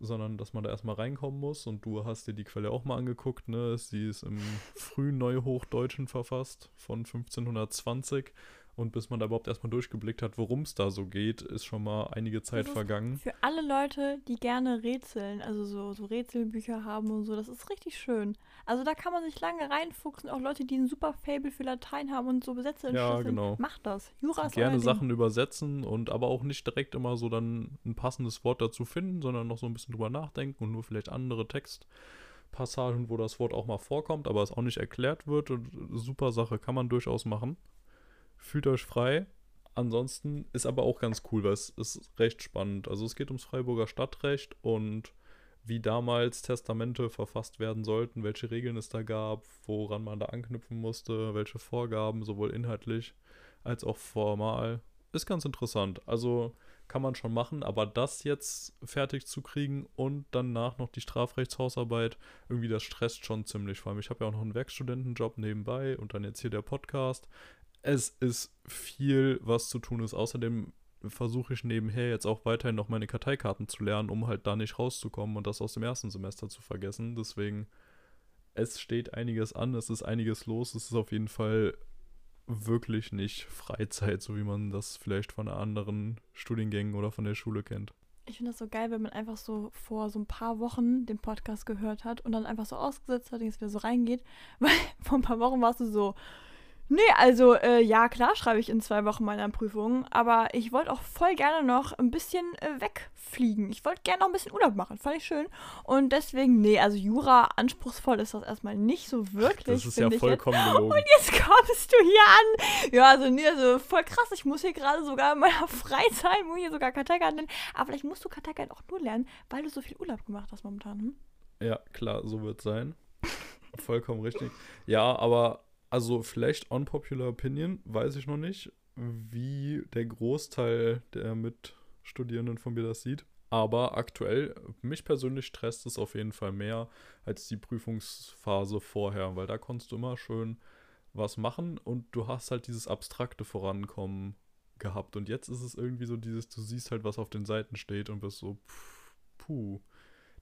sondern dass man da erstmal reinkommen muss und du hast dir die Quelle auch mal angeguckt, ne? Sie ist im frühen Neuhochdeutschen verfasst von 1520 und bis man da überhaupt erstmal durchgeblickt hat, worum es da so geht, ist schon mal einige Zeit vergangen. Für alle Leute, die gerne rätseln, also so, so Rätselbücher haben und so, das ist richtig schön. Also da kann man sich lange reinfuchsen. Auch Leute, die ein super Fable für Latein haben und so Besetzer Ja, genau. Macht das. Jura ist Gerne Ding. Sachen übersetzen und aber auch nicht direkt immer so dann ein passendes Wort dazu finden, sondern noch so ein bisschen drüber nachdenken und nur vielleicht andere Textpassagen, wo das Wort auch mal vorkommt, aber es auch nicht erklärt wird. Und super Sache, kann man durchaus machen. Fühlt euch frei. Ansonsten ist aber auch ganz cool, weil es ist recht spannend. Also es geht ums Freiburger Stadtrecht und wie damals Testamente verfasst werden sollten, welche Regeln es da gab, woran man da anknüpfen musste, welche Vorgaben, sowohl inhaltlich als auch formal. Ist ganz interessant. Also kann man schon machen, aber das jetzt fertig zu kriegen und danach noch die Strafrechtshausarbeit, irgendwie das stresst schon ziemlich. Vor allem, ich habe ja auch noch einen Werkstudentenjob nebenbei und dann jetzt hier der Podcast. Es ist viel, was zu tun ist. Außerdem versuche ich nebenher jetzt auch weiterhin noch meine Karteikarten zu lernen, um halt da nicht rauszukommen und das aus dem ersten Semester zu vergessen. Deswegen, es steht einiges an, es ist einiges los. Es ist auf jeden Fall wirklich nicht Freizeit, so wie man das vielleicht von anderen Studiengängen oder von der Schule kennt. Ich finde das so geil, wenn man einfach so vor so ein paar Wochen den Podcast gehört hat und dann einfach so ausgesetzt hat und jetzt wieder so reingeht. Weil vor ein paar Wochen warst du so, nee, also äh, ja, klar schreibe ich in zwei Wochen meine Prüfung, aber ich wollte auch voll gerne noch ein bisschen äh, wegfliegen. Ich wollte gerne noch ein bisschen Urlaub machen, fand ich schön. Und deswegen, nee, also Jura anspruchsvoll ist das erstmal nicht so wirklich. Das ist ja ich jetzt. vollkommen gelogen. Und jetzt kommst du hier an. Ja, also, nee, also voll krass. Ich muss hier gerade sogar in meiner Freizeit, muss hier sogar Karteikarten lernen. Aber vielleicht musst du Karteikarten auch nur lernen, weil du so viel Urlaub gemacht hast momentan. Hm? Ja, klar, so wird es sein. Vollkommen richtig. Ja, aber also vielleicht unpopular opinion, weiß ich noch nicht, wie der Großteil der Mitstudierenden von mir das sieht. Aber aktuell, mich persönlich stresst es auf jeden Fall mehr als die Prüfungsphase vorher, weil da konntest du immer schön was machen und du hast halt dieses abstrakte Vorankommen gehabt. Und jetzt ist es irgendwie so dieses, du siehst halt, was auf den Seiten steht und bist so, pff, puh,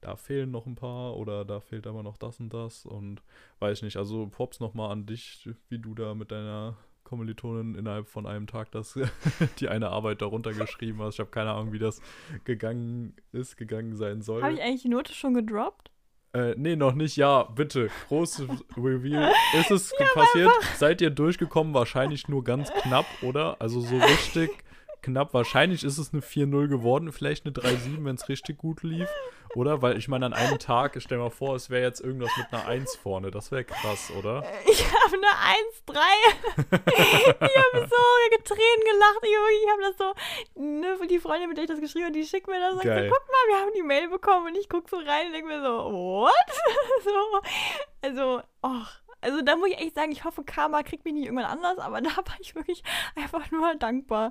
da fehlen noch ein paar oder da fehlt aber noch das und das und weiß ich nicht. Also Props nochmal an dich, wie du da mit deiner Kommilitonin innerhalb von einem Tag das, die eine Arbeit darunter geschrieben hast. Ich habe keine Ahnung, wie das gegangen ist, gegangen sein soll. Habe ich eigentlich die Note schon gedroppt? Äh, nee, noch nicht. Ja, bitte. Großes Reveal. Ist es passiert? Seid ihr durchgekommen? Wahrscheinlich nur ganz knapp, oder? Also so richtig knapp. Wahrscheinlich ist es eine 4-0 geworden. Vielleicht eine 3-7, wenn es richtig gut lief. Oder? Weil ich meine, an einem Tag, stell mal vor, es wäre jetzt irgendwas mit einer 1 vorne. Das wäre krass, oder? Ich habe eine 1-3. ich habe so getränen gelacht. Ich, ich habe das so, ne, die Freundin, mit der ich das geschrieben habe, die schickt mir das und sagt so, guck mal, wir haben die Mail bekommen und ich gucke so rein und denke mir so, what? so, also, ach. Also da muss ich echt sagen, ich hoffe, Karma kriegt mich nicht irgendwann anders, aber da war ich wirklich einfach nur dankbar.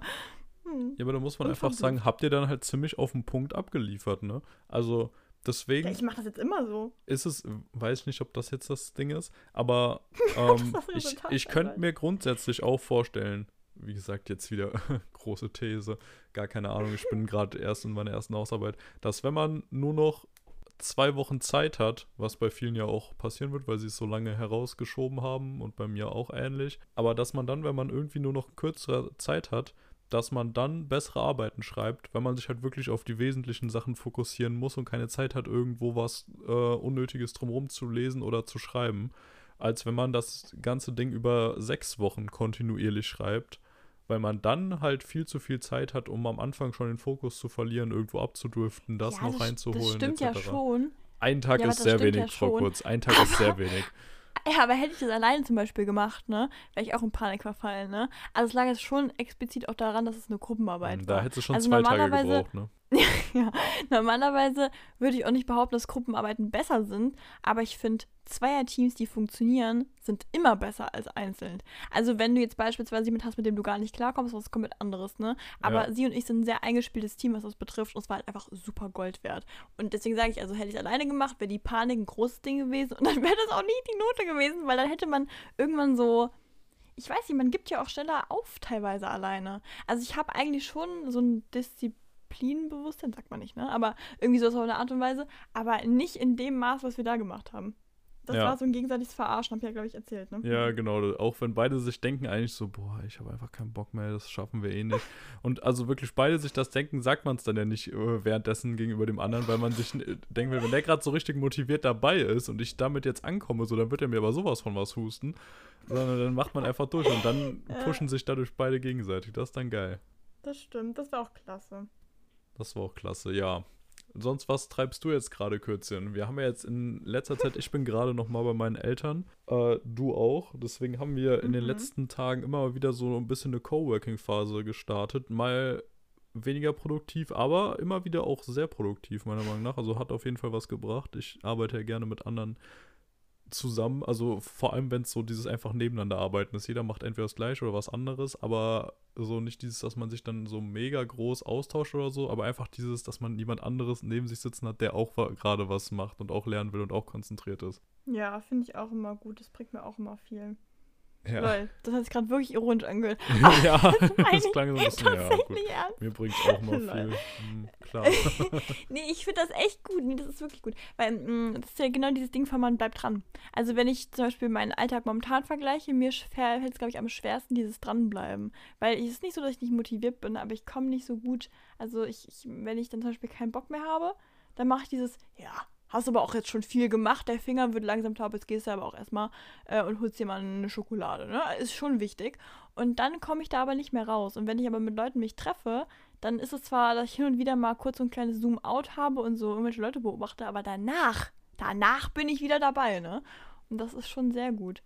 Hm. Ja, aber da muss man einfach sagen, habt ihr dann halt ziemlich auf den Punkt abgeliefert, ne? Also deswegen Ja, ich mache das jetzt immer so. ist es, weiß nicht, ob das jetzt das Ding ist, aber ähm, ich, ich könnte mir grundsätzlich auch vorstellen, wie gesagt, jetzt wieder große These, gar keine Ahnung, ich bin gerade erst in meiner ersten Hausarbeit, dass wenn man nur noch zwei Wochen Zeit hat, was bei vielen ja auch passieren wird, weil sie es so lange herausgeschoben haben und bei mir auch ähnlich, aber dass man dann, wenn man irgendwie nur noch kürzere Zeit hat, dass man dann bessere Arbeiten schreibt, wenn man sich halt wirklich auf die wesentlichen Sachen fokussieren muss und keine Zeit hat, irgendwo was äh, Unnötiges drumherum zu lesen oder zu schreiben, als wenn man das ganze Ding über sechs Wochen kontinuierlich schreibt, weil man dann halt viel zu viel Zeit hat, um am Anfang schon den Fokus zu verlieren, irgendwo abzudriften, das ja, noch das, reinzuholen. Das stimmt etc. ja schon. Ein Tag Ja, ist sehr wenig, ja Frau. Kurz. Ein Tag ist sehr wenig. Ja, aber hätte ich das alleine zum Beispiel gemacht, ne, wäre ich auch in Panik verfallen, ne? Also es lag jetzt schon explizit auch daran, dass es eine Gruppenarbeit Da war. hättest du schon Also zwei Tage gebraucht, ne? ja, normalerweise würde ich auch nicht behaupten, dass Gruppenarbeiten besser sind, aber ich finde, Zweierteams, die funktionieren, sind immer besser als einzeln. Also wenn du jetzt beispielsweise jemanden hast, mit dem du gar nicht klarkommst, was komplett anderes, ne? Aber ja. sie und ich sind ein sehr eingespieltes Team, was das betrifft, und es war halt einfach super Gold wert. Und deswegen sage ich, also hätte ich es alleine gemacht, wäre die Panik ein großes Ding gewesen und dann wäre das auch nie die Note gewesen, weil dann hätte man irgendwann so ich weiß nicht, man gibt ja auch schneller auf teilweise alleine. Also ich habe eigentlich schon so ein Disziplin Disziplinbewusstsein, sagt man nicht, ne? Aber irgendwie so auf eine Art und Weise, aber nicht in dem Maß, was wir da gemacht haben. Das ja. war so ein gegenseitiges Verarschen, hab ich ja, glaube ich, erzählt, ne? Ja, genau. Auch wenn beide sich denken, eigentlich so, boah, ich habe einfach keinen Bock mehr, das schaffen wir eh nicht. Und also wirklich beide sich das denken, sagt man es dann ja nicht äh, währenddessen gegenüber dem anderen, weil man sich äh, denkt, wenn der gerade so richtig motiviert dabei ist und ich damit jetzt ankomme, so, dann wird er mir aber sowas von was husten. Sondern dann macht man einfach durch und dann pushen sich dadurch beide gegenseitig. Das ist dann geil. Das stimmt, das war auch klasse. Das war auch klasse, ja. Sonst, was treibst du jetzt gerade, Kürzchen? Wir haben ja jetzt in letzter Zeit, ich bin gerade noch mal bei meinen Eltern, äh, du auch. Deswegen haben wir in mhm. den letzten Tagen immer wieder so ein bisschen eine Coworking-Phase gestartet. Mal weniger produktiv, aber immer wieder auch sehr produktiv, meiner Meinung nach. Also hat auf jeden Fall was gebracht. Ich arbeite ja gerne mit anderen zusammen. Also vor allem, wenn es so dieses einfach nebeneinander arbeiten ist. Jeder macht entweder das gleiche oder was anderes, aber so nicht dieses, dass man sich dann so mega groß austauscht oder so, aber einfach dieses, dass man jemand anderes neben sich sitzen hat, der auch gerade was macht und auch lernen will und auch konzentriert ist. Ja, finde ich auch immer gut. Das bringt mir auch immer viel. Ja. Lol, das hat sich gerade wirklich ironisch angehört. ja, das klang so ein bisschen, ja, gut. Ernst. Mir bringt es auch mal viel. Hm, klar. nee, ich finde das echt gut. Nee, das ist wirklich gut. Weil mh, mm, das ist ja genau dieses Ding von man bleibt dran. Also wenn ich zum Beispiel meinen Alltag momentan vergleiche, mir fällt es, glaube ich, am schwersten dieses Dranbleiben. Weil es ist nicht so, dass ich nicht motiviert bin, aber ich komme nicht so gut. Also ich, ich, wenn ich dann zum Beispiel keinen Bock mehr habe, dann mache ich dieses, ja, hast aber auch jetzt schon viel gemacht, der Finger wird langsam taub, jetzt gehst du aber auch erstmal äh, und holst dir mal eine Schokolade, ne? Ist schon wichtig. Und dann komme ich da aber nicht mehr raus. Und wenn ich aber mit Leuten mich treffe, dann ist es zwar, dass ich hin und wieder mal kurz so ein kleines Zoom-out habe und so irgendwelche Leute beobachte, aber danach, danach bin ich wieder dabei, ne? Und das ist schon sehr gut.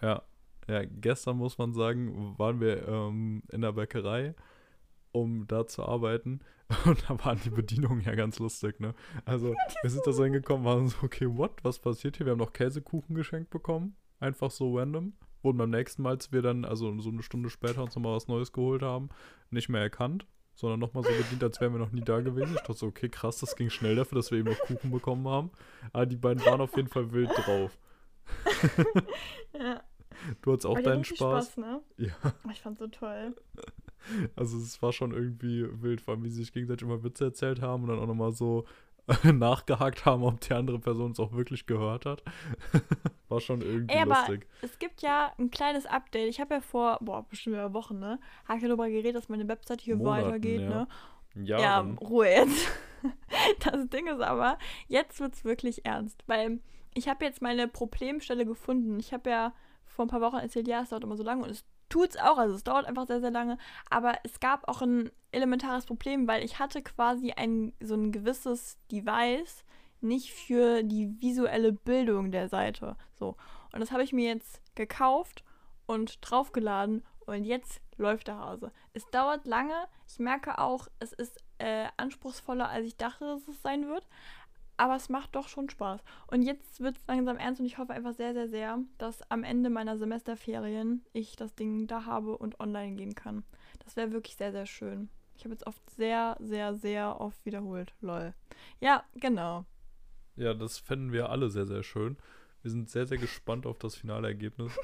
Ja, ja, gestern muss man sagen, waren wir ähm, in der Bäckerei um da zu arbeiten. Und da waren die Bedienungen ja ganz lustig, ne? Also, wir sind da so hingekommen, waren so, okay, what? Was passiert hier? Wir haben noch Käsekuchen geschenkt bekommen. Einfach so random. Wurden beim nächsten Mal, als wir dann, also so eine Stunde später uns nochmal was Neues geholt haben, nicht mehr erkannt, sondern nochmal so bedient, als wären wir noch nie da gewesen. Ich dachte so, okay, krass, das ging schnell dafür, dass wir eben noch Kuchen bekommen haben. Aber die beiden waren auf jeden Fall wild drauf. ja. Du hattest auch deinen Spaß. Spaß ne? Ja. Ich fand's so toll. Also es war schon irgendwie wild, vor allem wie sie sich gegenseitig immer Witze erzählt haben und dann auch nochmal so nachgehakt haben, ob die andere Person es auch wirklich gehört hat. war schon irgendwie Ey, aber lustig. Es gibt ja ein kleines Update. Ich habe ja vor, boah, bestimmt über Wochen, ne? Habe ich ja darüber geredet, dass meine Webseite hier Monaten, weitergeht, ja. ne? Jahren. Ja, Ruhe jetzt. Das Ding ist aber, jetzt wird es wirklich ernst, weil ich habe jetzt meine Problemstelle gefunden. Ich habe ja vor ein paar Wochen erzählt, ja, es dauert immer so lange und es tut es auch, also es dauert einfach sehr, sehr lange. Aber es gab auch ein elementares Problem, weil ich hatte quasi ein so ein gewisses Device nicht für die visuelle Bildung der Seite. So. Und das habe ich mir jetzt gekauft und draufgeladen und jetzt läuft der Hase. Es dauert lange. Ich merke auch, es ist äh, anspruchsvoller, als ich dachte, dass es sein wird aber es macht doch schon Spaß. Und jetzt wird es langsam ernst und ich hoffe einfach sehr, sehr, sehr, dass am Ende meiner Semesterferien ich das Ding da habe und online gehen kann. Das wäre wirklich sehr, sehr schön. Ich habe jetzt oft sehr, sehr, sehr oft wiederholt. Lol. Ja, genau. Ja, das fänden wir alle sehr, sehr schön. Wir sind sehr, sehr gespannt auf das finale Ergebnis.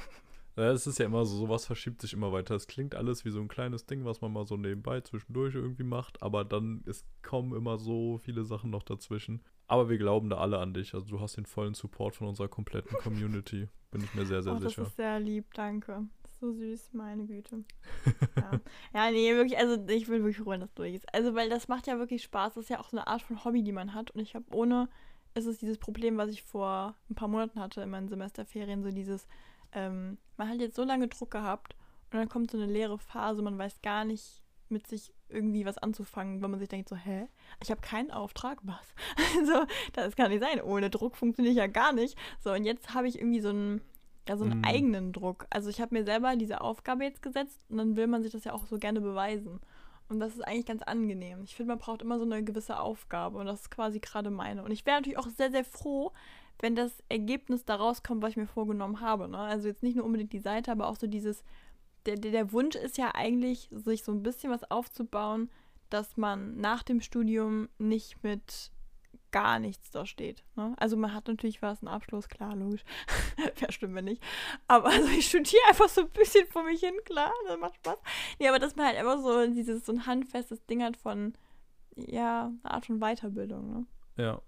Es ist ja immer so, sowas verschiebt sich immer weiter. Es klingt alles wie so ein kleines Ding, was man mal so nebenbei zwischendurch irgendwie macht, aber dann es kommen immer so viele Sachen noch dazwischen. Aber wir glauben da alle an dich. Also du hast den vollen Support von unserer kompletten Community. Bin ich mir sehr, sehr oh, sicher. Das ist sehr lieb, danke. So süß, meine Güte. ja. ja, nee, wirklich, also ich will wirklich ruhen, dass durch ist. Also, weil das macht ja wirklich Spaß. Das ist ja auch so eine Art von Hobby, die man hat. Und ich habe ohne, ist es dieses Problem, was ich vor ein paar Monaten hatte in meinen Semesterferien, so dieses, ähm, man hat jetzt so lange Druck gehabt und dann kommt so eine leere Phase, man weiß gar nicht, mit sich irgendwie was anzufangen, wenn man sich denkt so, hä, ich habe keinen Auftrag, was? so, das kann nicht sein. Ohne Druck funktioniert ja gar nicht. So, und jetzt habe ich irgendwie so einen, ja, so einen mm. eigenen Druck. Also ich habe mir selber diese Aufgabe jetzt gesetzt und dann will man sich das ja auch so gerne beweisen. Und das ist eigentlich ganz angenehm. Ich finde, man braucht immer so eine gewisse Aufgabe und das ist quasi gerade meine. Und ich wäre natürlich auch sehr, sehr froh, wenn das Ergebnis da rauskommt, was ich mir vorgenommen habe. Ne? Also jetzt nicht nur unbedingt die Seite, aber auch so dieses, der, der, Wunsch ist ja eigentlich, sich so ein bisschen was aufzubauen, dass man nach dem Studium nicht mit gar nichts da steht. Ne? Also man hat natürlich was, einen Abschluss, klar, logisch. Wer stimmt mir nicht. Aber also ich studiere einfach so ein bisschen vor mich hin, klar, das macht Spaß. Nee, aber dass man halt einfach so dieses so ein handfestes Ding hat von, ja, eine Art von Weiterbildung. Ne? Ja,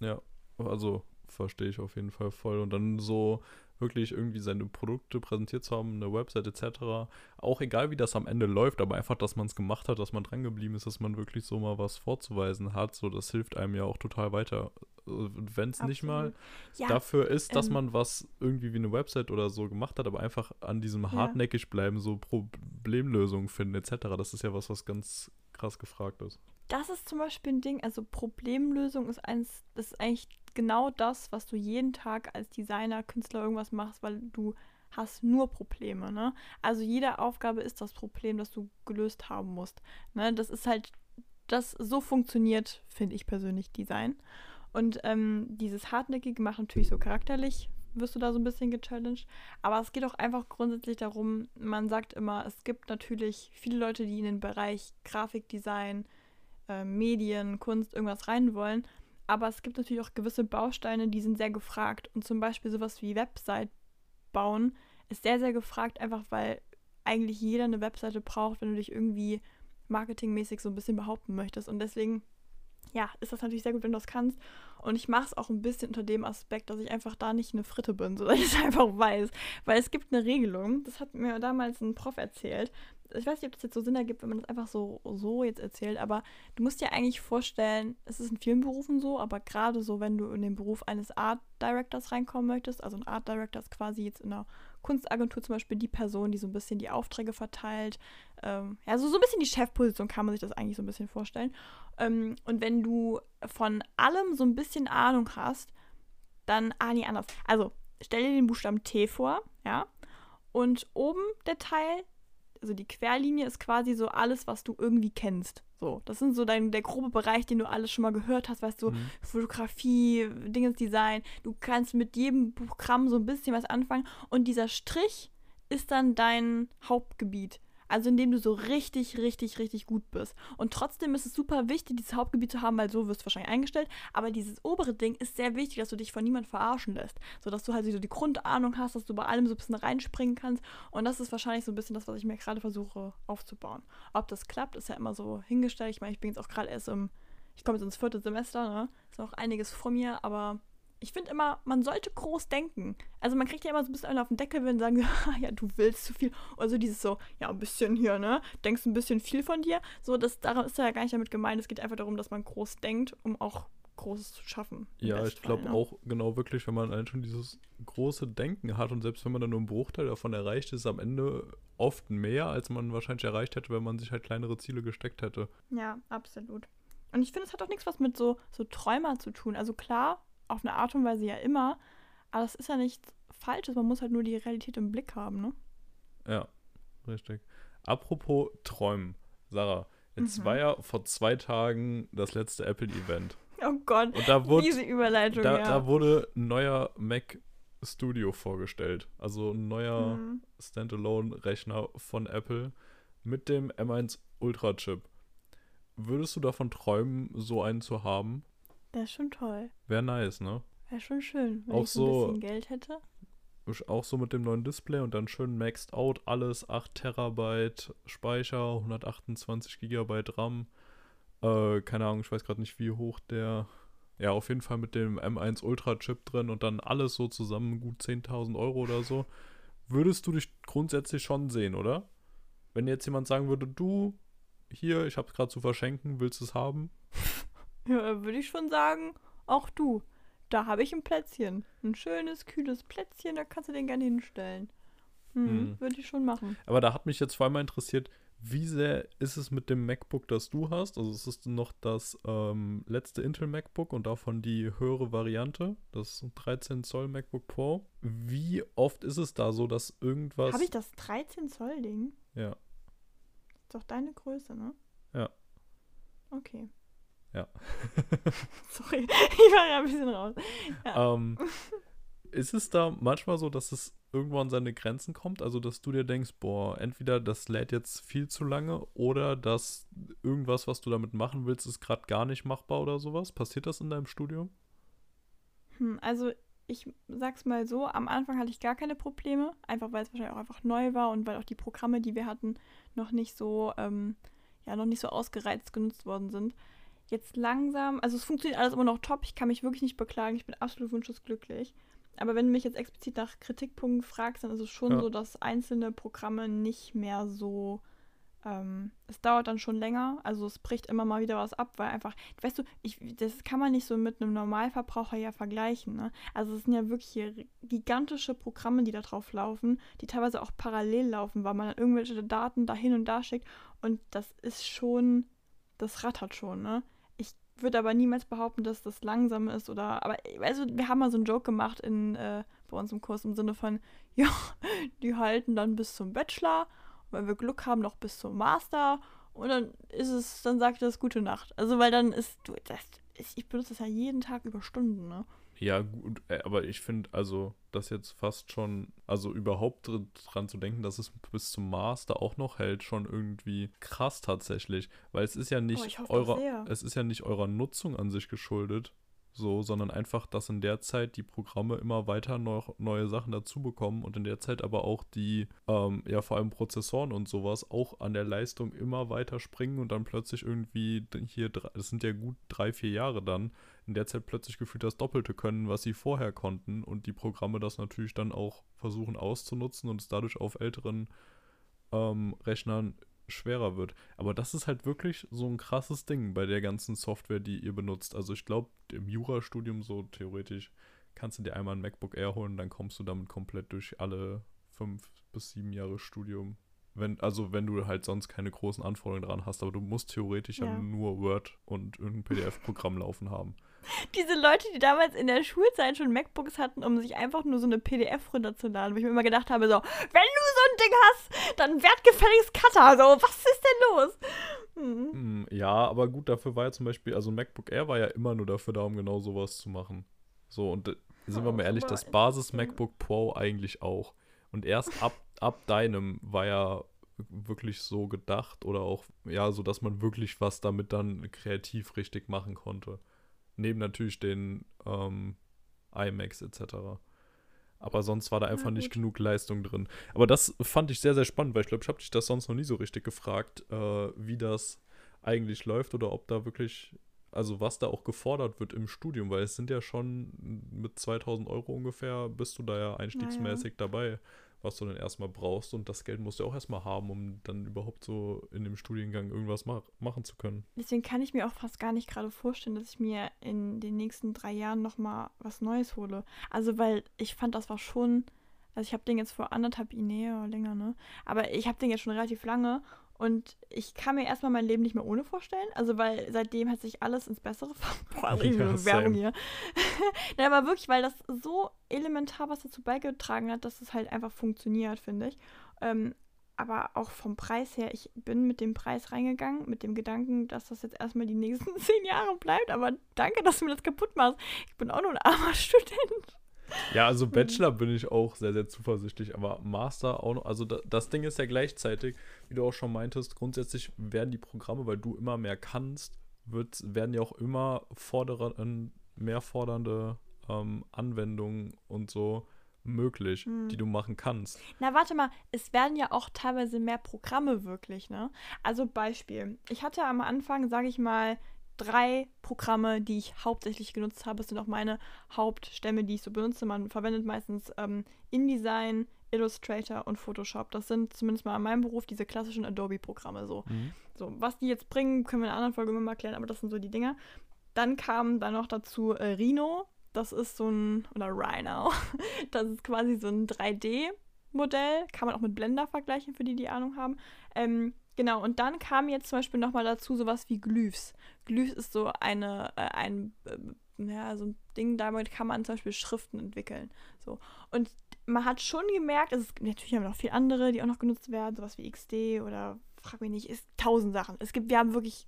ja. Also verstehe ich auf jeden Fall voll. Und dann so wirklich irgendwie seine Produkte präsentiert zu haben, eine Website etc. Auch egal, wie das am Ende läuft, aber einfach, dass man es gemacht hat, dass man dran geblieben ist, dass man wirklich so mal was vorzuweisen hat, so das hilft einem ja auch total weiter. Wenn es nicht mal ja, dafür ist, dass ähm, man was irgendwie wie eine Website oder so gemacht hat, aber einfach an diesem hartnäckig bleiben, so Problemlösungen finden etc. Das ist ja was, was ganz krass gefragt ist. Das ist zum Beispiel ein Ding, also Problemlösung ist eins, das ist eigentlich genau das, was du jeden Tag als Designer, Künstler irgendwas machst, weil du hast nur Probleme. Ne? Also jede Aufgabe ist das Problem, das du gelöst haben musst. Ne? Das ist halt, das so funktioniert, finde ich persönlich, Design. Und ähm, dieses Hartnäckige macht natürlich so charakterlich, wirst du da so ein bisschen gechallenged. Aber es geht auch einfach grundsätzlich darum, man sagt immer, es gibt natürlich viele Leute, die in den Bereich Grafikdesign, äh, Medien, Kunst, irgendwas rein wollen. Aber es gibt natürlich auch gewisse Bausteine, die sind sehr gefragt. Und zum Beispiel sowas wie Website bauen ist sehr, sehr gefragt, einfach weil eigentlich jeder eine Webseite braucht, wenn du dich irgendwie marketingmäßig so ein bisschen behaupten möchtest. Und deswegen, ja, ist das natürlich sehr gut, wenn du das kannst. Und ich mache es auch ein bisschen unter dem Aspekt, dass ich einfach da nicht eine Fritte bin, sondern ich es einfach weiß. Weil es gibt eine Regelung, das hat mir damals ein Prof erzählt, ich weiß nicht, ob das jetzt so Sinn ergibt, wenn man das einfach so, so jetzt erzählt, aber du musst dir eigentlich vorstellen, es ist in vielen Berufen so, aber gerade so, wenn du in den Beruf eines Art Directors reinkommen möchtest, also ein Art Director ist quasi jetzt in einer Kunstagentur zum Beispiel die Person, die so ein bisschen die Aufträge verteilt. Ähm, ja, so, so ein bisschen die Chefposition kann man sich das eigentlich so ein bisschen vorstellen. Ähm, und wenn du von allem so ein bisschen Ahnung hast, dann, ah, nee, anders. Also, stell dir den Buchstaben T vor, ja, und oben der Teil, also die Querlinie ist quasi so alles, was du irgendwie kennst. So, das sind so dein, der grobe Bereich, den du alles schon mal gehört hast, weißt du, mhm. Fotografie, Dingensdesign. Du kannst mit jedem Programm so ein bisschen was anfangen und dieser Strich ist dann dein Hauptgebiet. Also indem du so richtig, richtig, richtig gut bist. Und trotzdem ist es super wichtig, dieses Hauptgebiet zu haben, weil so wirst du wahrscheinlich eingestellt. Aber dieses obere Ding ist sehr wichtig, dass du dich von niemand verarschen lässt. Sodass du halt so die Grundahnung hast, dass du bei allem so ein bisschen reinspringen kannst. Und das ist wahrscheinlich so ein bisschen das, was ich mir gerade versuche aufzubauen. Ob das klappt, ist ja immer so hingestellt. Ich meine, ich bin jetzt auch gerade erst im, ich komme jetzt ins vierte Semester, ne? Ist noch einiges vor mir, aber ich finde immer, man sollte groß denken. Also man kriegt ja immer so ein bisschen auf den Deckel, wenn sagen, ja, du willst zu viel. Oder so dieses so, ja, ein bisschen hier, ne? Denkst ein bisschen viel von dir. So, das daran ist ja gar nicht damit gemeint. Es geht einfach darum, dass man groß denkt, um auch Großes zu schaffen. Ja, ich glaube ne? auch genau wirklich, wenn man schon dieses große Denken hat und selbst wenn man dann nur einen Bruchteil davon erreicht, ist es am Ende oft mehr, als man wahrscheinlich erreicht hätte, wenn man sich halt kleinere Ziele gesteckt hätte. Ja, absolut. Und ich finde, es hat auch nichts was mit so, so Träumer zu tun. Also klar, auf eine Art und Weise ja immer. Aber das ist ja nichts Falsches, man muss halt nur die Realität im Blick haben, ne? Ja, richtig. Apropos Träumen, Sarah, jetzt mhm. war ja vor zwei Tagen das letzte Apple-Event. Oh Gott, und da wurde, diese Überleitung, da, ja. da wurde ein neuer Mac Studio vorgestellt. Also ein neuer mhm. Standalone-Rechner von Apple mit dem M1 Ultra Chip. Würdest du davon träumen, so einen zu haben? Das ist schon toll. Wäre nice, ne? Wäre schon schön, wenn auch ich so ein bisschen Geld hätte. Auch so mit dem neuen Display und dann schön maxed out alles, 8 Terabyte Speicher, 128 Gigabyte RAM. Äh, keine Ahnung, ich weiß gerade nicht, wie hoch der. Ja, auf jeden Fall mit dem M1 Ultra Chip drin und dann alles so zusammen gut 10.000 Euro oder so. Würdest du dich grundsätzlich schon sehen, oder? Wenn jetzt jemand sagen würde, du, hier, ich hab's gerade zu verschenken, willst du es haben? Ja, würde ich schon sagen, auch du. Da habe ich ein Plätzchen. Ein schönes, kühles Plätzchen, da kannst du den gerne hinstellen. Hm, hm. Würde ich schon machen. Aber da hat mich jetzt vor allem mal interessiert, wie sehr ist es mit dem MacBook, das du hast? Also es ist noch das ähm, letzte Intel MacBook und davon die höhere Variante, das 13 Zoll MacBook Pro. Wie oft ist es da so, dass irgendwas... Habe ich das 13 Zoll Ding? Ja. Ist doch deine Größe, ne? Okay. Ja. Sorry, ich war ja ein bisschen raus. Ja. Ähm, ist es da manchmal so, dass es irgendwann an seine Grenzen kommt? Also, dass du dir denkst, boah, entweder das lädt jetzt viel zu lange oder dass irgendwas, was du damit machen willst, ist gerade gar nicht machbar oder sowas? Passiert das in deinem Studium? Hm, also ich sag's mal so, am Anfang hatte ich gar keine Probleme, einfach weil es wahrscheinlich auch einfach neu war und weil auch die Programme, die wir hatten, noch nicht so, ähm, ja, noch nicht so ausgereizt genutzt worden sind. Jetzt langsam, also es funktioniert alles immer noch top, ich kann mich wirklich nicht beklagen, ich bin absolut wunschlos glücklich. Aber wenn du mich jetzt explizit nach Kritikpunkten fragst, dann ist es schon Ja. so, dass einzelne Programme nicht mehr so. Ähm, es dauert dann schon länger, also es bricht immer mal wieder was ab, weil einfach, weißt du, ich, das kann man nicht so mit einem Normalverbraucher ja vergleichen. Ne? Also es sind ja wirklich hier gigantische Programme, die da drauf laufen, die teilweise auch parallel laufen, weil man dann irgendwelche Daten da hin und da schickt und das ist schon, das rattert schon, ne? Würde aber niemals behaupten, dass das langsam ist oder, aber also wir haben mal so einen Joke gemacht in, äh, bei uns im Kurs im Sinne von, ja, die halten dann bis zum Bachelor und wenn wir Glück haben, noch bis zum Master und dann ist es, dann sagt das gute Nacht. Also weil dann ist, du, das, ich, ich benutze das ja jeden Tag über Stunden, ne? Ja, gut, äh, aber ich finde, also, das jetzt fast schon, also überhaupt dr- dran zu denken, dass es bis zum Master auch noch hält, schon irgendwie krass tatsächlich. Weil es ist ja nicht Oh, ich hoffe doch eurer, es ist ja nicht eurer Nutzung an sich geschuldet, so, sondern einfach, dass in der Zeit die Programme immer weiter noch neue Sachen dazu bekommen und in der Zeit aber auch die, ähm, ja, vor allem Prozessoren und sowas auch an der Leistung immer weiter springen und dann plötzlich irgendwie hier, das sind ja gut drei, vier Jahre dann, in der Zeit plötzlich gefühlt das Doppelte können, was sie vorher konnten und die Programme das natürlich dann auch versuchen auszunutzen und es dadurch auf älteren ähm, Rechnern schwerer wird. Aber das ist halt wirklich so ein krasses Ding bei der ganzen Software, die ihr benutzt. Also ich glaube, im Jurastudium so theoretisch kannst du dir einmal ein MacBook Air holen, dann kommst du damit komplett durch alle fünf bis sieben Jahre Studium. Wenn, also wenn du halt sonst keine großen Anforderungen dran hast, aber du musst theoretisch ja, Ja. nur Word und irgendein PDF-Programm laufen haben. Diese Leute, die damals in der Schulzeit schon MacBooks hatten, um sich einfach nur so eine PDF runterzuladen, wo ich mir immer gedacht habe, so, wenn du ein Ding hast, dann werd gefälligst Cutter, so, was ist denn los? Hm. Hm, ja, aber gut, dafür war ja zum Beispiel, also MacBook Air war ja immer nur dafür da, um genau sowas zu machen. So, und äh, sind wir Ja, mal ehrlich, das Basis. MacBook Pro eigentlich auch. Und erst ab, ab deinem war ja wirklich so gedacht oder auch, ja, so dass man wirklich was damit dann kreativ richtig machen konnte. Neben natürlich den ähm, iMacs etc. Aber sonst war da einfach nicht gut. genug Leistung drin. Aber das fand ich sehr, sehr spannend, weil ich glaube, ich habe dich das sonst noch nie so richtig gefragt, äh, wie das eigentlich läuft oder ob da wirklich, also was da auch gefordert wird im Studium, weil es sind ja schon mit 2000 Euro ungefähr, bist du da ja einstiegsmäßig dabei, was du dann erstmal brauchst und das Geld musst du auch erstmal haben, um dann überhaupt so in dem Studiengang irgendwas mach machen zu können. Deswegen kann ich mir auch fast gar nicht gerade vorstellen, dass ich mir in den nächsten drei Jahren nochmal was Neues hole. Also, weil ich fand, das war schon, also ich habe den jetzt vor anderthalb, nee, oder länger, ne? Aber ich habe den jetzt schon relativ lange und ich kann mir erstmal mein Leben nicht mehr ohne vorstellen. Also, weil seitdem hat sich alles ins Bessere ver- Boah, Ja, Werbung hier. Nein, aber wirklich, weil das so elementar was dazu beigetragen hat, dass es halt einfach funktioniert, finde ich. Ähm, aber auch vom Preis her, ich bin mit dem Preis reingegangen, mit dem Gedanken, dass das jetzt erstmal die nächsten zehn Jahre bleibt. Aber danke, dass du mir das kaputt machst. Ich bin auch nur ein armer Student. Ja, also Bachelor bin ich auch sehr, sehr zuversichtlich, aber Master auch noch. Also da, das Ding ist ja gleichzeitig, wie du auch schon meintest, grundsätzlich werden die Programme, weil du immer mehr kannst, wird, werden ja auch immer forderen, mehr fordernde ähm, Anwendungen und so möglich, Hm. die du machen kannst. Na, warte mal, es werden ja auch teilweise mehr Programme wirklich, ne? Also Beispiel. Ich hatte am Anfang, sage ich mal, drei Programme, die ich hauptsächlich genutzt habe. Das sind auch meine Hauptstämme, die ich so benutze. Man verwendet meistens ähm, InDesign, Illustrator und Photoshop. Das sind zumindest mal in meinem Beruf diese klassischen Adobe-Programme so. So, was die jetzt bringen, können wir in einer anderen Folge mal erklären, aber das sind so die Dinger. Dann kam dann noch dazu äh, Rhino. Das ist so ein, oder Rhino. Das ist quasi so ein 3D-Modell. Kann man auch mit Blender vergleichen, für die, die Ahnung haben. Ähm, genau, und dann kam jetzt zum Beispiel nochmal dazu sowas wie Glyphs. Glyphs ist so eine, äh, ein, äh, ja, so ein Ding, damit kann man zum Beispiel Schriften entwickeln. So. Und man hat schon gemerkt, es, natürlich haben wir noch viele andere, die auch noch genutzt werden, sowas wie XD oder frag mich nicht, ist tausend Sachen. Es gibt, wir haben wirklich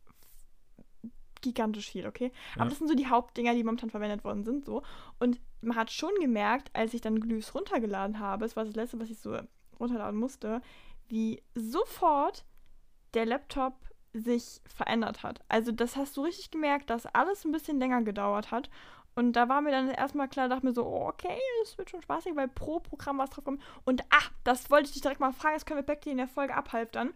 gigantisch viel, okay? Aber Ja. das sind so die Hauptdinger, die momentan verwendet worden sind, so. Und man hat schon gemerkt, als ich dann Glühs runtergeladen habe, es war das letzte, was ich so runterladen musste, wie sofort der Laptop sich verändert hat. Also das hast du richtig gemerkt, dass alles ein bisschen länger gedauert hat. Und da war mir dann erstmal klar, dachte mir so, oh, okay, das wird schon spaßig, weil pro Programm was drauf kommt. Und ah, das wollte ich dich direkt mal fragen, das können wir Becky in der Folge abhalftern.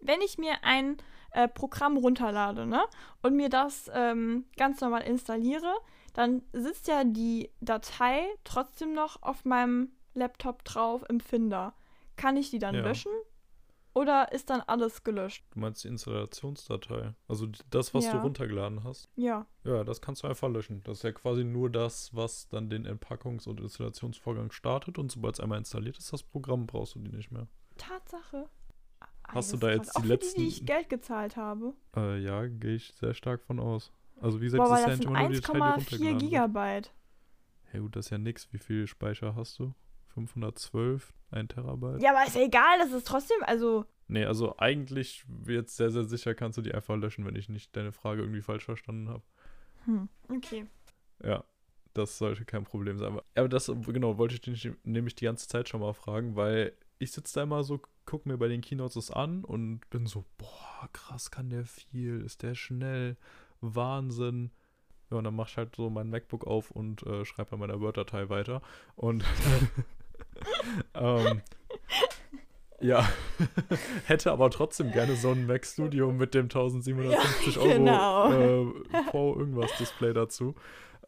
Wenn ich mir ein äh, Programm runterlade, ne, und mir das ähm, ganz normal installiere, dann sitzt ja die Datei trotzdem noch auf meinem Laptop drauf im Finder. Kann ich die dann Ja. löschen? Oder ist dann alles gelöscht? Du meinst die Installationsdatei? Also das, was du Ja. runtergeladen hast? Ja. Ja, das kannst du einfach löschen. Das ist ja quasi nur das, was dann den Entpackungs- und Installationsvorgang startet. Und sobald es einmal installiert ist, das Programm, brauchst du die nicht mehr. Tatsache. Hast du da jetzt die letzten- die, die ich Geld gezahlt habe. Äh, ja, gehe ich sehr stark von aus. Also wie gesagt, Boah, das ist ja nicht immer nur die Datei, die 1,4 runtergeladen wird. Gigabyte. Ja gut, das ist ja nix. Wie viel Speicher hast du? 512? 1 Terabyte? Ja, aber ist ja egal, das ist trotzdem, also, Nee, also eigentlich jetzt sehr, sehr sicher kannst du die einfach löschen, wenn ich nicht deine Frage irgendwie falsch verstanden habe. hm, okay. Ja, das sollte kein Problem sein. Aber, aber das, genau, wollte ich dich nämlich die ganze Zeit schon mal fragen, weil ich sitze da immer so, gucke mir bei den Keynotes das an und bin so, boah, krass, kann der viel, ist der schnell, Wahnsinn. Ja, und dann mach ich halt so mein MacBook auf und äh, schreibe an meiner Word-Datei weiter. Und ähm, ja, hätte aber trotzdem gerne so ein Mac Studio mit dem 1750 Ja, Euro genau. äh, Pro irgendwas Display dazu.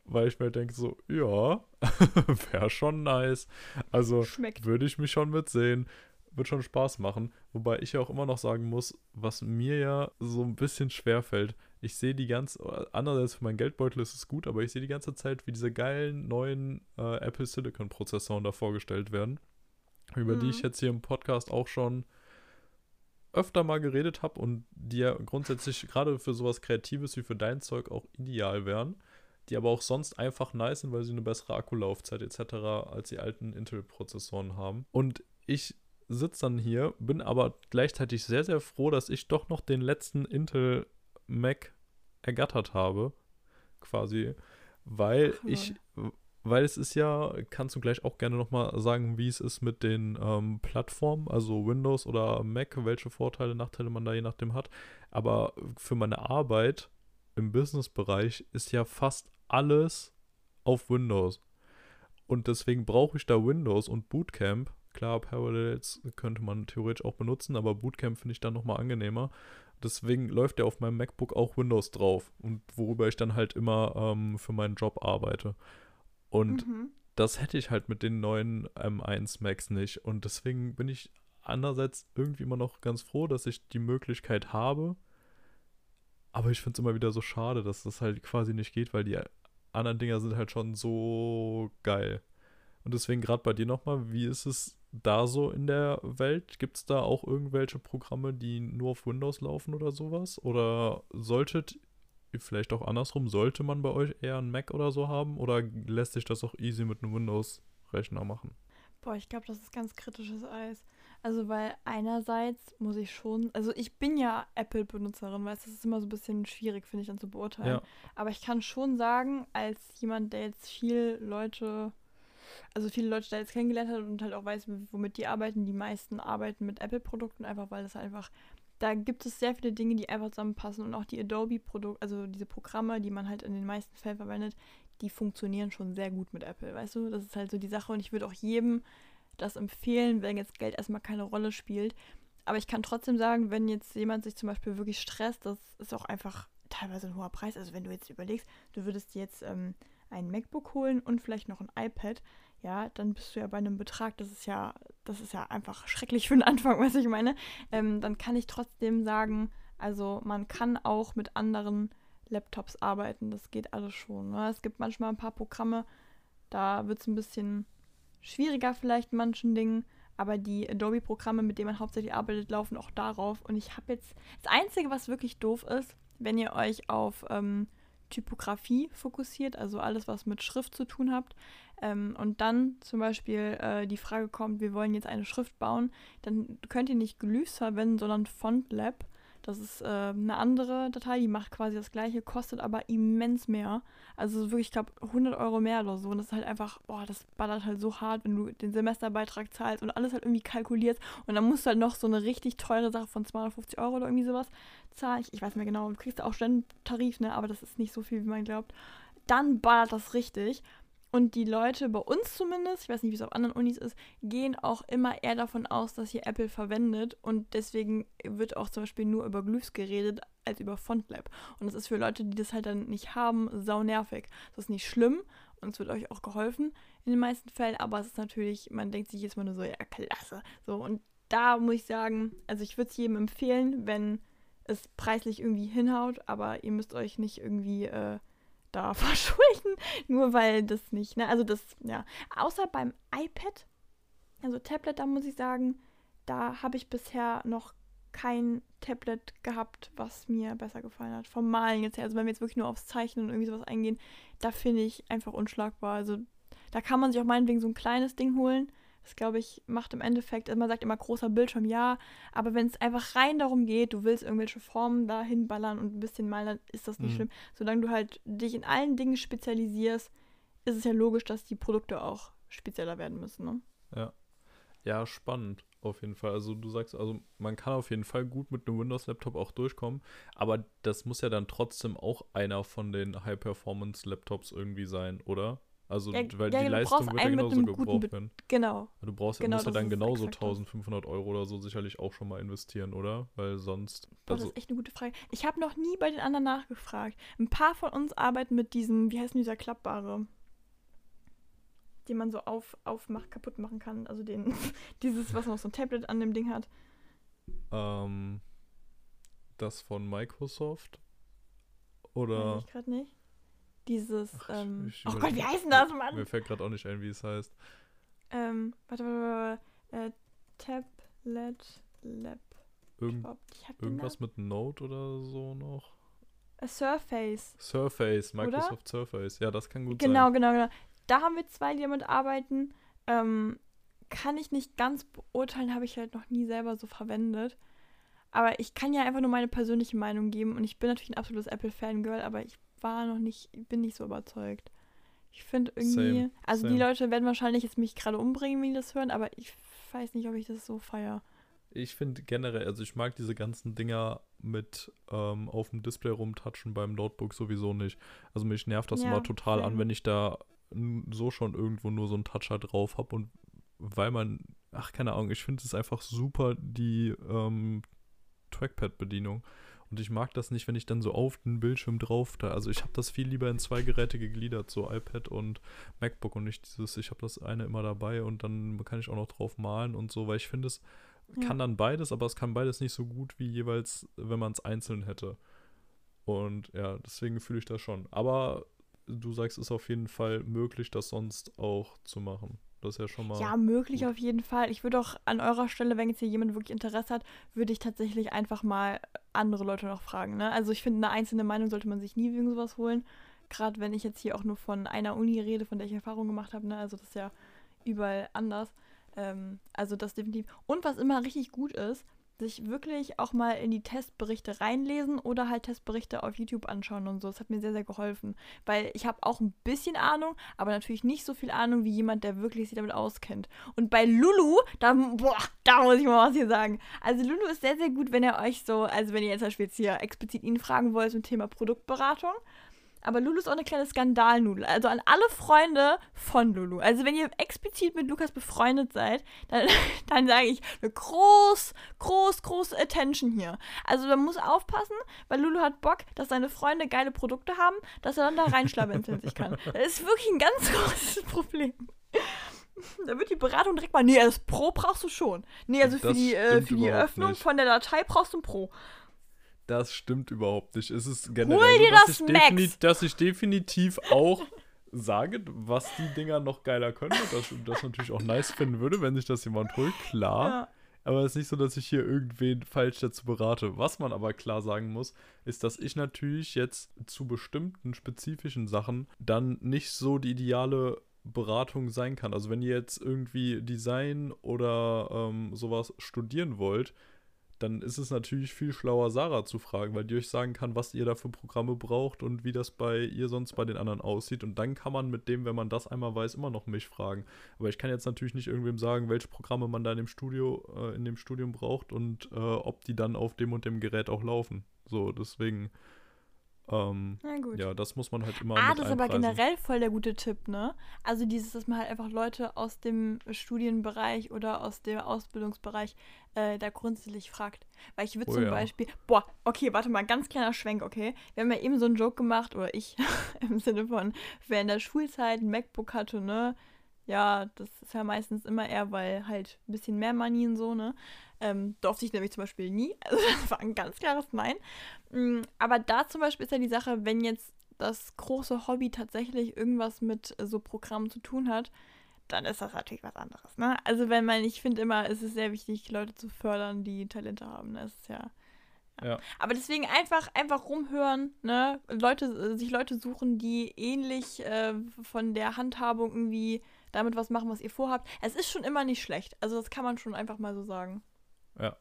Weil ich mir denke so, ja, wäre schon nice. Also würde ich mich schon mitsehen. Wird schon Spaß machen. Wobei ich ja auch immer noch sagen muss, was mir ja so ein bisschen schwer fällt. Ich sehe die ganze, andererseits für meinen Geldbeutel ist es gut, aber ich sehe die ganze Zeit, wie diese geilen neuen äh, Apple Silicon Prozessoren da vorgestellt werden. Über die Mhm. ich jetzt hier im Podcast auch schon öfter mal geredet habe und die ja grundsätzlich gerade für sowas Kreatives wie für dein Zeug auch ideal wären, die aber auch sonst einfach nice sind, weil sie eine bessere Akkulaufzeit etc. als die alten Intel-Prozessoren haben. Und ich sitze dann hier, bin aber gleichzeitig sehr, sehr froh, dass ich doch noch den letzten Intel Mac ergattert habe, quasi, weil Ach, ich, weil es ist ja, kannst du gleich auch gerne nochmal sagen, wie es ist mit den ähm, Plattformen, also Windows oder Mac, welche Vorteile, Nachteile man da je nachdem hat. Aber für meine Arbeit im Business-Bereich ist ja fast alles auf Windows. Und deswegen brauche ich da Windows und Bootcamp. Klar, Parallels könnte man theoretisch auch benutzen, aber Bootcamp finde ich dann nochmal angenehmer. Deswegen läuft ja auf meinem MacBook auch Windows drauf und worüber ich dann halt immer ähm, für meinen Job arbeite. Und Mhm. das hätte ich halt mit den neuen M1 Macs nicht. Und deswegen bin ich andererseits irgendwie immer noch ganz froh, dass ich die Möglichkeit habe. Aber ich finde es immer wieder so schade, dass das halt quasi nicht geht, weil die anderen Dinger sind halt schon so geil. Und deswegen gerade bei dir nochmal, wie ist es da so in der Welt? Gibt es da auch irgendwelche Programme, die nur auf Windows laufen oder sowas? Oder solltet, vielleicht auch andersrum, sollte man bei euch eher einen Mac oder so haben? Oder lässt sich das auch easy mit einem Windows-Rechner machen? Boah, ich glaube, das ist ganz kritisches Eis. Also, weil einerseits muss ich schon, also ich bin ja Apple-Benutzerin, weißt du, das ist immer so ein bisschen schwierig, finde ich, dann zu beurteilen. Ja. Aber ich kann schon sagen, als jemand, der jetzt viel Leute, also viele Leute da jetzt kennengelernt hat und halt auch weiß, womit die arbeiten, die meisten arbeiten mit Apple-Produkten, einfach weil das einfach, da gibt es sehr viele Dinge, die einfach zusammenpassen und auch die Adobe-Produkte, also diese Programme, die man halt in den meisten Fällen verwendet, die funktionieren schon sehr gut mit Apple, weißt du? Das ist halt so die Sache und ich würde auch jedem das empfehlen, wenn jetzt Geld erstmal keine Rolle spielt. Aber ich kann trotzdem sagen, wenn jetzt jemand sich zum Beispiel wirklich stresst, das ist auch einfach teilweise ein hoher Preis. Also wenn du jetzt überlegst, du würdest jetzt ähm, ein MacBook holen und vielleicht noch ein iPad, ja, dann bist du ja bei einem Betrag, das ist ja, das ist ja einfach schrecklich für den Anfang, was ich meine. Ähm, dann kann ich trotzdem sagen, also man kann auch mit anderen Laptops arbeiten, das geht alles schon. Ne? Es gibt manchmal ein paar Programme, da wird es ein bisschen schwieriger vielleicht in manchen Dingen, aber die Adobe-Programme, mit denen man hauptsächlich arbeitet, laufen auch darauf. Und ich habe jetzt, das Einzige, was wirklich doof ist, wenn ihr euch auf ähm, Typografie fokussiert, also alles, was mit Schrift zu tun habt, ähm, und dann zum Beispiel äh, die Frage kommt, wir wollen jetzt eine Schrift bauen, dann könnt ihr nicht Glyphs verwenden, sondern FontLab. Das ist äh, eine andere Datei, die macht quasi das gleiche, kostet aber immens mehr. Also wirklich, ich glaube, 100 Euro mehr oder so. Und das ist halt einfach, boah, das ballert halt so hart, wenn du den Semesterbeitrag zahlst und alles halt irgendwie kalkulierst. Und dann musst du halt noch so eine richtig teure Sache von 250 Euro oder irgendwie sowas zahlen. Ich, ich weiß nicht mehr genau, du kriegst auch Studententarif, ne? Aber das ist nicht so viel, wie man glaubt. Dann ballert das richtig. Und die Leute, bei uns zumindest, ich weiß nicht, wie es auf anderen Unis ist, gehen auch immer eher davon aus, dass hier Apple verwendet. Und deswegen wird auch zum Beispiel nur über Glyphs geredet, als über FontLab. Und das ist für Leute, die das halt dann nicht haben, sau nervig. Das ist nicht schlimm und es wird euch auch geholfen in den meisten Fällen, aber es ist natürlich, man denkt sich jetzt mal nur so, ja, klasse. So, und da muss ich sagen, also ich würde es jedem empfehlen, wenn es preislich irgendwie hinhaut, aber ihr müsst euch nicht irgendwie äh, da verschulden, nur weil das nicht, ne? Also das, ja. Außer beim iPad, also Tablet, da muss ich sagen, da habe ich bisher noch kein Tablet gehabt, was mir besser gefallen hat. Vom Malen jetzt her. Also wenn wir jetzt wirklich nur aufs Zeichnen und irgendwie sowas eingehen, da finde ich einfach unschlagbar. Also da kann man sich auch meinetwegen so ein kleines Ding holen. Das glaube ich macht im Endeffekt, also man sagt immer großer Bildschirm, ja, aber wenn es einfach rein darum geht, du willst irgendwelche Formen da hinballern und ein bisschen malen, dann ist das nicht mhm. schlimm. Solange du halt dich in allen Dingen spezialisierst, ist es ja logisch, dass die Produkte auch spezieller werden müssen. Ne? Ja. Ja, spannend. Auf jeden Fall. Also du sagst, also man kann auf jeden Fall gut mit einem Windows-Laptop auch durchkommen, aber das muss ja dann trotzdem auch einer von den High-Performance-Laptops irgendwie sein, oder? Also, ja, weil ja, die Leistung wird ja genauso gebraucht werden. Genau. Du brauchst, genau, musst ja dann genauso 1500 Euro oder so sicherlich auch schon mal investieren, oder? Weil sonst. Boah, also, das ist echt eine gute Frage. Ich habe noch nie bei den anderen nachgefragt. Ein paar von uns arbeiten mit diesem, wie heißt denn dieser klappbare? Den man so auf, aufmacht, kaputt machen kann. Also den, dieses, was noch so ein Tablet an dem Ding hat. Ähm, das von Microsoft? Oder? Weiß ich gerade nicht. Dieses, Ach, ähm, ich, ich oh Gott, wie heißt denn das, Mann? Mir fällt gerade auch nicht ein, wie es heißt. Ähm, warte, warte, warte, äh, Tablet Lab. Irgend, irgendwas mit Note oder so noch? A Surface. Surface, Microsoft oder? Surface. Ja, das kann gut genau, sein. Genau, genau, genau. Da haben wir zwei, die damit arbeiten. Ähm, kann ich nicht ganz beurteilen, habe ich halt noch nie selber so verwendet. Aber ich kann ja einfach nur meine persönliche Meinung geben und ich bin natürlich ein absolutes Apple-Fangirl, aber ich war noch nicht, bin nicht so überzeugt. Ich finde irgendwie, same, also same. die Leute werden wahrscheinlich jetzt mich gerade umbringen, wenn die das hören, aber ich weiß nicht, ob ich das so feiere. Ich finde generell, also ich mag diese ganzen Dinger mit ähm, auf dem Display rumtatschen beim Notebook sowieso nicht. Also mich nervt das ja, immer total same. an, wenn ich da so schon irgendwo nur so einen Toucher drauf habe und weil man, ach keine Ahnung, ich finde es einfach super, die ähm, Trackpad-Bedienung. Und ich mag das nicht, wenn ich dann so auf den Bildschirm drauf da. Also ich habe das viel lieber in zwei Geräte gegliedert, so iPad und MacBook und nicht dieses, ich habe das eine immer dabei und dann kann ich auch noch drauf malen und so, weil ich finde, es ja. kann dann beides, aber es kann beides nicht so gut wie jeweils, wenn man es einzeln hätte. Und ja, deswegen fühle ich das schon. Aber du sagst, es ist auf jeden Fall möglich, das sonst auch zu machen. Das ist ja schon mal. Ja, möglich gut. auf jeden Fall. Ich würde auch an eurer Stelle, wenn jetzt hier jemand wirklich Interesse hat, würde ich tatsächlich einfach mal andere Leute noch fragen. Ne? Also ich finde, eine einzelne Meinung sollte man sich nie wegen sowas holen. Gerade wenn ich jetzt hier auch nur von einer Uni rede, von der ich Erfahrung gemacht habe. Ne? Also das ist ja überall anders. Ähm, also das definitiv. Und was immer richtig gut ist, sich wirklich auch mal in die Testberichte reinlesen oder halt Testberichte auf YouTube anschauen und so. Das hat mir sehr, sehr geholfen. Weil ich habe auch ein bisschen Ahnung, aber natürlich nicht so viel Ahnung wie jemand, der wirklich sich damit auskennt. Und bei Lulu, da, boah, da muss ich mal was hier sagen. Also Lulu ist sehr, sehr gut, wenn ihr euch so, also wenn ihr jetzt zum Beispiel jetzt hier explizit ihn fragen wollt zum Thema Produktberatung, aber Lulu ist auch eine kleine Skandalnudel. Also an alle Freunde von Lulu. Also wenn ihr explizit mit Lukas befreundet seid, dann, dann sage ich eine groß, groß, große Attention hier. Also man muss aufpassen, weil Lulu hat Bock, dass seine Freunde geile Produkte haben, dass er dann da reinschlabinzeln sich kann. Das ist wirklich ein ganz großes Problem. Da wird die Beratung direkt mal, nee, das Pro brauchst du schon. Nee, also für die, äh, für die Öffnung nicht. von der Datei brauchst du ein Pro. Das stimmt überhaupt nicht. Es ist generell Hol dir so, dass, das ich dass ich definitiv auch sage, was die Dinger noch geiler können und dass ich das natürlich auch nice finden würde, wenn sich das jemand holt, klar. Ja. Aber es ist nicht so, dass ich hier irgendwen falsch dazu berate. Was man aber klar sagen muss, ist, dass ich natürlich jetzt zu bestimmten spezifischen Sachen dann nicht so die ideale Beratung sein kann. Also wenn ihr jetzt irgendwie Design oder ähm, sowas studieren wollt, dann ist es natürlich viel schlauer, Sarah zu fragen, weil die euch sagen kann, was ihr da für Programme braucht und wie das bei ihr sonst bei den anderen aussieht. Und dann kann man mit dem, wenn man das einmal weiß, immer noch mich fragen. Aber ich kann jetzt natürlich nicht irgendwem sagen, welche Programme man da in dem Studio, äh, in dem Studium braucht und äh, ob die dann auf dem und dem Gerät auch laufen. So, deswegen ähm, ja, das muss man halt immer. Ah, das ist aber generell voll der gute Tipp, ne? Also dieses, dass man halt einfach Leute aus dem Studienbereich oder aus dem Ausbildungsbereich äh, da grundsätzlich fragt. Weil ich würde oh, zum ja. Beispiel, boah, okay, warte mal, ganz kleiner Schwenk, okay? Wir haben ja eben so einen Joke gemacht, oder ich, im Sinne von, wer in der Schulzeit ein MacBook hatte, ne? Ja, das ist ja meistens immer eher, weil halt ein bisschen mehr Money und so, ne? Ähm, durfte ich nämlich zum Beispiel nie. Also das war ein ganz klares Nein. Mm, aber da zum Beispiel ist ja die Sache, wenn jetzt das große Hobby tatsächlich irgendwas mit so Programmen zu tun hat, dann ist das natürlich was anderes. Ne? Also wenn man, ich finde immer, es ist sehr wichtig, Leute zu fördern, die Talente haben. Das ist ja. Ja. Aber deswegen einfach, einfach rumhören, ne? Leute, sich Leute suchen, die ähnlich äh, von der Handhabung irgendwie damit was machen, was ihr vorhabt. Es ist schon immer nicht schlecht. Also das kann man schon einfach mal so sagen. Ja.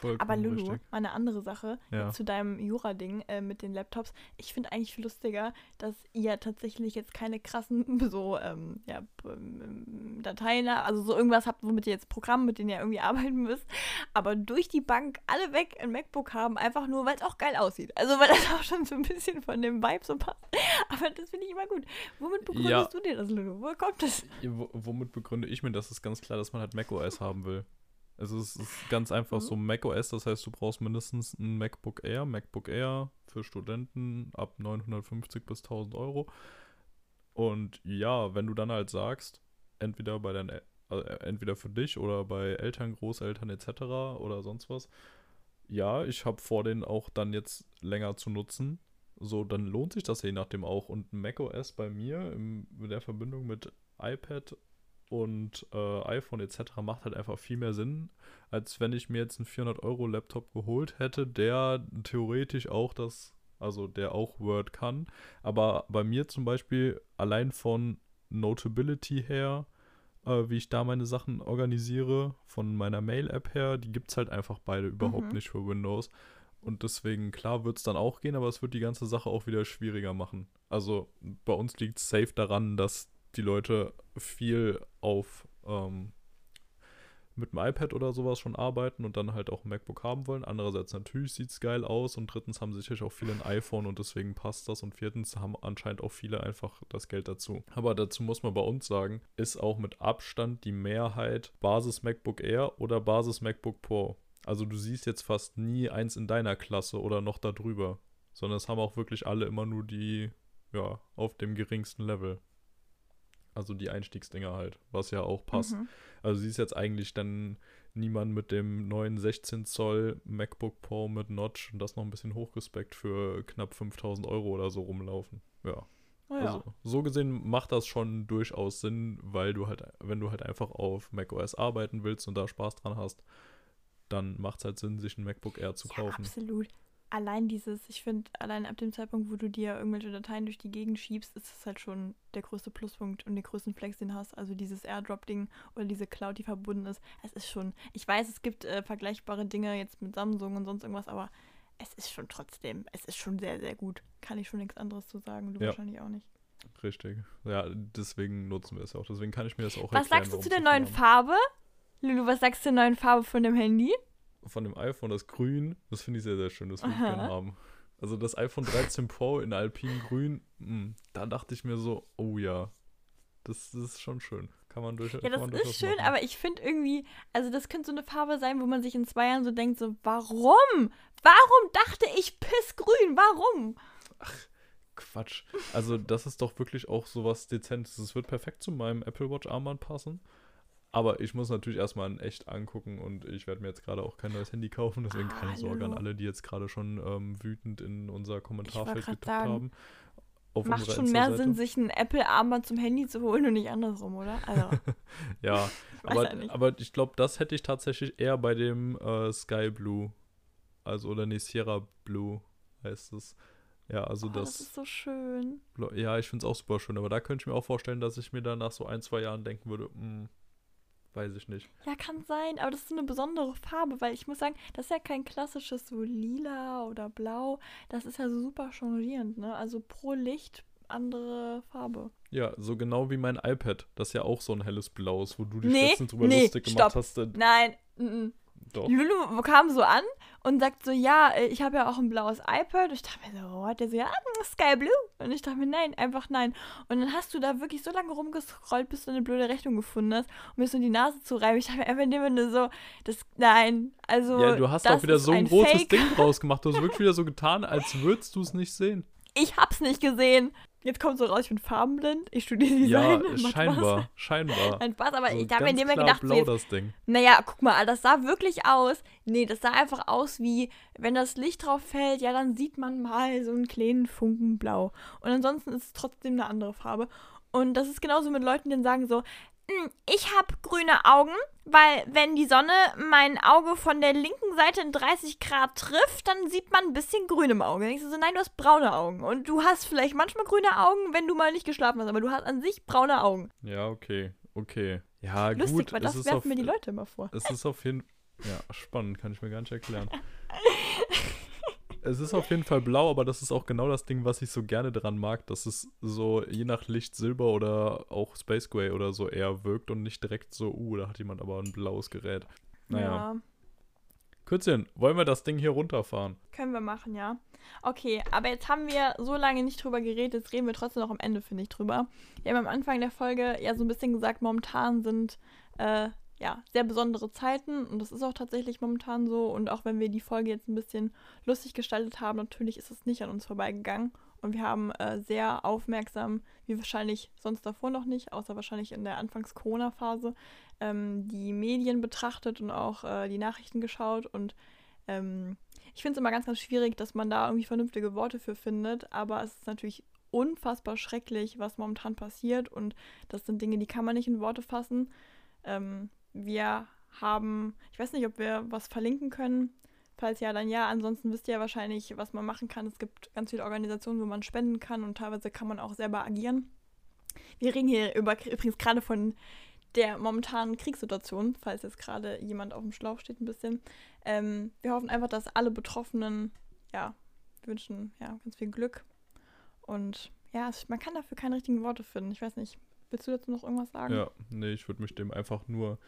Vollkommen Aber Lulu, richtig. mal eine andere Sache ja. zu deinem Jura-Ding äh, mit den Laptops. Ich finde eigentlich viel lustiger, dass ihr tatsächlich jetzt keine krassen so ähm, ja, ähm, Dateien, also so irgendwas habt, womit ihr jetzt Programme, mit denen ihr irgendwie arbeiten müsst, aber durch die Bank alle weg ein MacBook haben, einfach nur, weil es auch geil aussieht. Also weil das auch schon so ein bisschen von dem Vibe so passt. Aber das finde ich immer gut. Womit begründest ja. du dir das, Lulu? Wo kommt das? womit begründe ich mir das? Ist ganz klar, dass man halt macOS haben will. Also es ist ganz einfach mhm. so macOS, das heißt, du brauchst mindestens ein MacBook Air, MacBook Air für Studenten ab 950 bis 1000 Euro. Und ja, wenn du dann halt sagst, entweder bei deinen, also entweder für dich oder bei Eltern, Großeltern etc. oder sonst was, ja, ich habe vor, den auch dann jetzt länger zu nutzen. So, dann lohnt sich das je nachdem auch. Und macOS bei mir in der Verbindung mit iPad und äh, iPhone etc. macht halt einfach viel mehr Sinn, als wenn ich mir jetzt einen 400-Euro-Laptop geholt hätte, der theoretisch auch das, also der auch Word kann. Aber bei mir zum Beispiel allein von Notability her, äh, wie ich da meine Sachen organisiere, von meiner Mail-App her, die gibt es halt einfach beide überhaupt mhm. nicht für Windows. Und deswegen, klar, wird es dann auch gehen, aber es wird die ganze Sache auch wieder schwieriger machen. Also bei uns liegt es safe daran, dass die Leute viel auf ähm, mit dem iPad oder sowas schon arbeiten und dann halt auch ein MacBook haben wollen. Andererseits natürlich sieht es geil aus und drittens haben sicherlich auch viele ein iPhone und deswegen passt das und viertens haben anscheinend auch viele einfach das Geld dazu. Aber dazu muss man bei uns sagen, ist auch mit Abstand die Mehrheit Basis MacBook Air oder Basis MacBook Pro. Also du siehst jetzt fast nie eins in deiner Klasse oder noch darüber, sondern es haben auch wirklich alle immer nur die, ja, auf dem geringsten Level. Also die Einstiegsdinger halt, was ja auch passt. Mhm. Also sie ist jetzt eigentlich dann niemand mit dem neuen 16 Zoll MacBook Pro mit Notch und das noch ein bisschen hochgespeckt für knapp 5000 Euro oder so rumlaufen. Ja. Oh ja. Also, so gesehen macht das schon durchaus Sinn, weil du halt, wenn du halt einfach auf macOS arbeiten willst und da Spaß dran hast, dann macht es halt Sinn, sich ein MacBook Air zu kaufen. Ja, absolut allein dieses, ich finde, allein ab dem Zeitpunkt, wo du dir irgendwelche Dateien durch die Gegend schiebst, ist es halt schon der größte Pluspunkt und den größten Flex, den du hast. Also dieses Airdrop-Ding oder diese Cloud, die verbunden ist. Es ist schon, ich weiß, es gibt äh, vergleichbare Dinge jetzt mit Samsung und sonst irgendwas, aber es ist schon trotzdem, es ist schon sehr, sehr gut. Kann ich schon nichts anderes zu sagen, du ja. wahrscheinlich auch nicht. Richtig. Ja, deswegen nutzen wir es auch. Deswegen kann ich mir das auch Was erklären, sagst du zu der neuen haben. Farbe? Lulu, was sagst du zur neuen Farbe von dem Handy? Von dem iPhone, das Grün, das finde ich sehr, sehr schön. Das würde ich gerne haben. Also das iPhone 13 Pro in Alpingrün, mh, hm, da dachte ich mir so, oh ja, das, das ist schon schön. Kann man durch. Ja, das ist schön, machen. aber ich finde irgendwie, also das könnte so eine Farbe sein, wo man sich in zwei Jahren so denkt, so, warum? Warum dachte ich pissgrün? Warum? Ach, Quatsch. Also das ist doch wirklich auch so was Dezentes. Das wird perfekt zu meinem Apple Watch Armband passen. Aber ich muss natürlich erstmal in echt angucken und ich werde mir jetzt gerade auch kein neues Handy kaufen, deswegen ah, keine Sorge an alle, die jetzt gerade schon ähm, wütend in unser Kommentarfeld getippt haben. Macht schon mehr Sinn, sich ein Apple-Armband zum Handy zu holen und nicht andersrum, oder? Also, ja, aber, ja aber ich glaube, das hätte ich tatsächlich eher bei dem äh, Sky Blue. Also, oder nee, Sierra Blue heißt es. Ja, also oh, das. Das ist so schön. Ja, ich finde es auch super schön, aber da könnte ich mir auch vorstellen, dass ich mir dann nach so ein, zwei Jahren denken würde, mh, hm, weiß ich nicht. Ja, kann sein, aber das ist so eine besondere Farbe, weil ich muss sagen, das ist ja kein klassisches so lila oder blau. Das ist ja so super changierend, ne? Also pro Licht andere Farbe. Ja, so genau wie mein iPad, das ja auch so ein helles Blau ist, wo du dich Nee, letztens drüber nee, lustig gemacht stopp. hast. Äh, Nein, mm, mm. Doch. Lulu kam so an und sagt so, ja, äh, ich habe ja auch ein blaues iPad. Und ich dachte mir so, what? Der so, ja, mm, Sky Blue. Und ich dachte mir, nein, einfach nein. Und dann hast du da wirklich so lange rumgescrollt, bis du eine blöde Rechnung gefunden hast, um mir so in die Nase zu reiben. Ich dachte mir einfach nur so, das, nein, also Ja, du hast auch wieder so ein, ein großes Fake. Ding draus gemacht. Du hast wirklich wieder so getan, als würdest du es nicht sehen. Ich hab's nicht gesehen. Jetzt kommt so raus, ich bin farbenblind. Ich studiere Design. Ja, Macht Spaß. scheinbar. Scheinbar. Nein, Spaß, aber So ich habe mir ganz dem gedacht, so blau jetzt, das Ding. Naja, guck mal, das sah wirklich aus. Nee, das sah einfach aus wie, wenn das Licht drauf fällt, ja, dann sieht man mal so einen kleinen Funken blau. Und ansonsten ist es trotzdem eine andere Farbe. Und das ist genauso mit Leuten, die sagen so, "Hm, ich habe grüne Augen, weil wenn die Sonne mein Auge von der linken Seite in 30 Grad trifft, dann sieht man ein bisschen grün im Auge. Dann denkst du so, nein, du hast braune Augen. Und du hast vielleicht manchmal grüne Augen, wenn du mal nicht geschlafen hast, aber du hast an sich braune Augen. Ja, okay. Okay. Ja, Lustig, gut. weil das werfen auf, mir die Leute immer vor. Es ist auf jeden Ja, spannend, kann ich mir gar nicht erklären. es ist auf jeden Fall blau, aber das ist auch genau das Ding, was ich so gerne dran mag, dass es so je nach Licht Silber oder auch Space Gray oder so eher wirkt und nicht direkt so, uh, da hat jemand aber ein blaues Gerät. Naja. Ja. Kürzchen, wollen wir das Ding hier runterfahren? Können wir machen, ja. Okay, aber jetzt haben wir so lange nicht drüber geredet, jetzt reden wir trotzdem noch am Ende, finde ich, drüber. Wir haben am Anfang der Folge ja so ein bisschen gesagt, momentan sind äh, ja sehr besondere Zeiten und das ist auch tatsächlich momentan so. Und auch wenn wir die Folge jetzt ein bisschen lustig gestaltet haben, natürlich ist es nicht an uns vorbeigegangen. Und wir haben äh, sehr aufmerksam, wie wahrscheinlich sonst davor noch nicht, außer wahrscheinlich in der Anfangs-Corona-Phase, ähm, die Medien betrachtet und auch äh, die Nachrichten geschaut. Und ähm, ich finde es immer ganz, ganz schwierig, dass man da irgendwie vernünftige Worte für findet. Aber es ist natürlich unfassbar schrecklich, was momentan passiert. Und das sind Dinge, die kann man nicht in Worte fassen. Ähm, wir haben, ich weiß nicht, ob wir was verlinken können. Falls ja, dann ja. Ansonsten wisst ihr ja wahrscheinlich, was man machen kann. Es gibt ganz viele Organisationen, wo man spenden kann und teilweise kann man auch selber agieren. Wir reden hier über, übrigens gerade von der momentanen Kriegssituation, falls jetzt gerade jemand auf dem Schlauch steht ein bisschen. Ähm, wir hoffen einfach, dass alle Betroffenen, ja, wünschen ja ganz viel Glück. Und ja, man kann dafür keine richtigen Worte finden. Ich weiß nicht. Willst du dazu noch irgendwas sagen? Ja, nee, ich würde mich dem einfach nur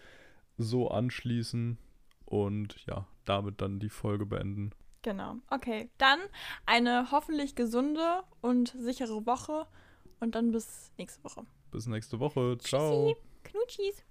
so anschließen und ja, damit dann die Folge beenden. Genau. Okay, dann eine hoffentlich gesunde und sichere Woche und dann bis nächste Woche. Bis nächste Woche. Ciao. Knutschis.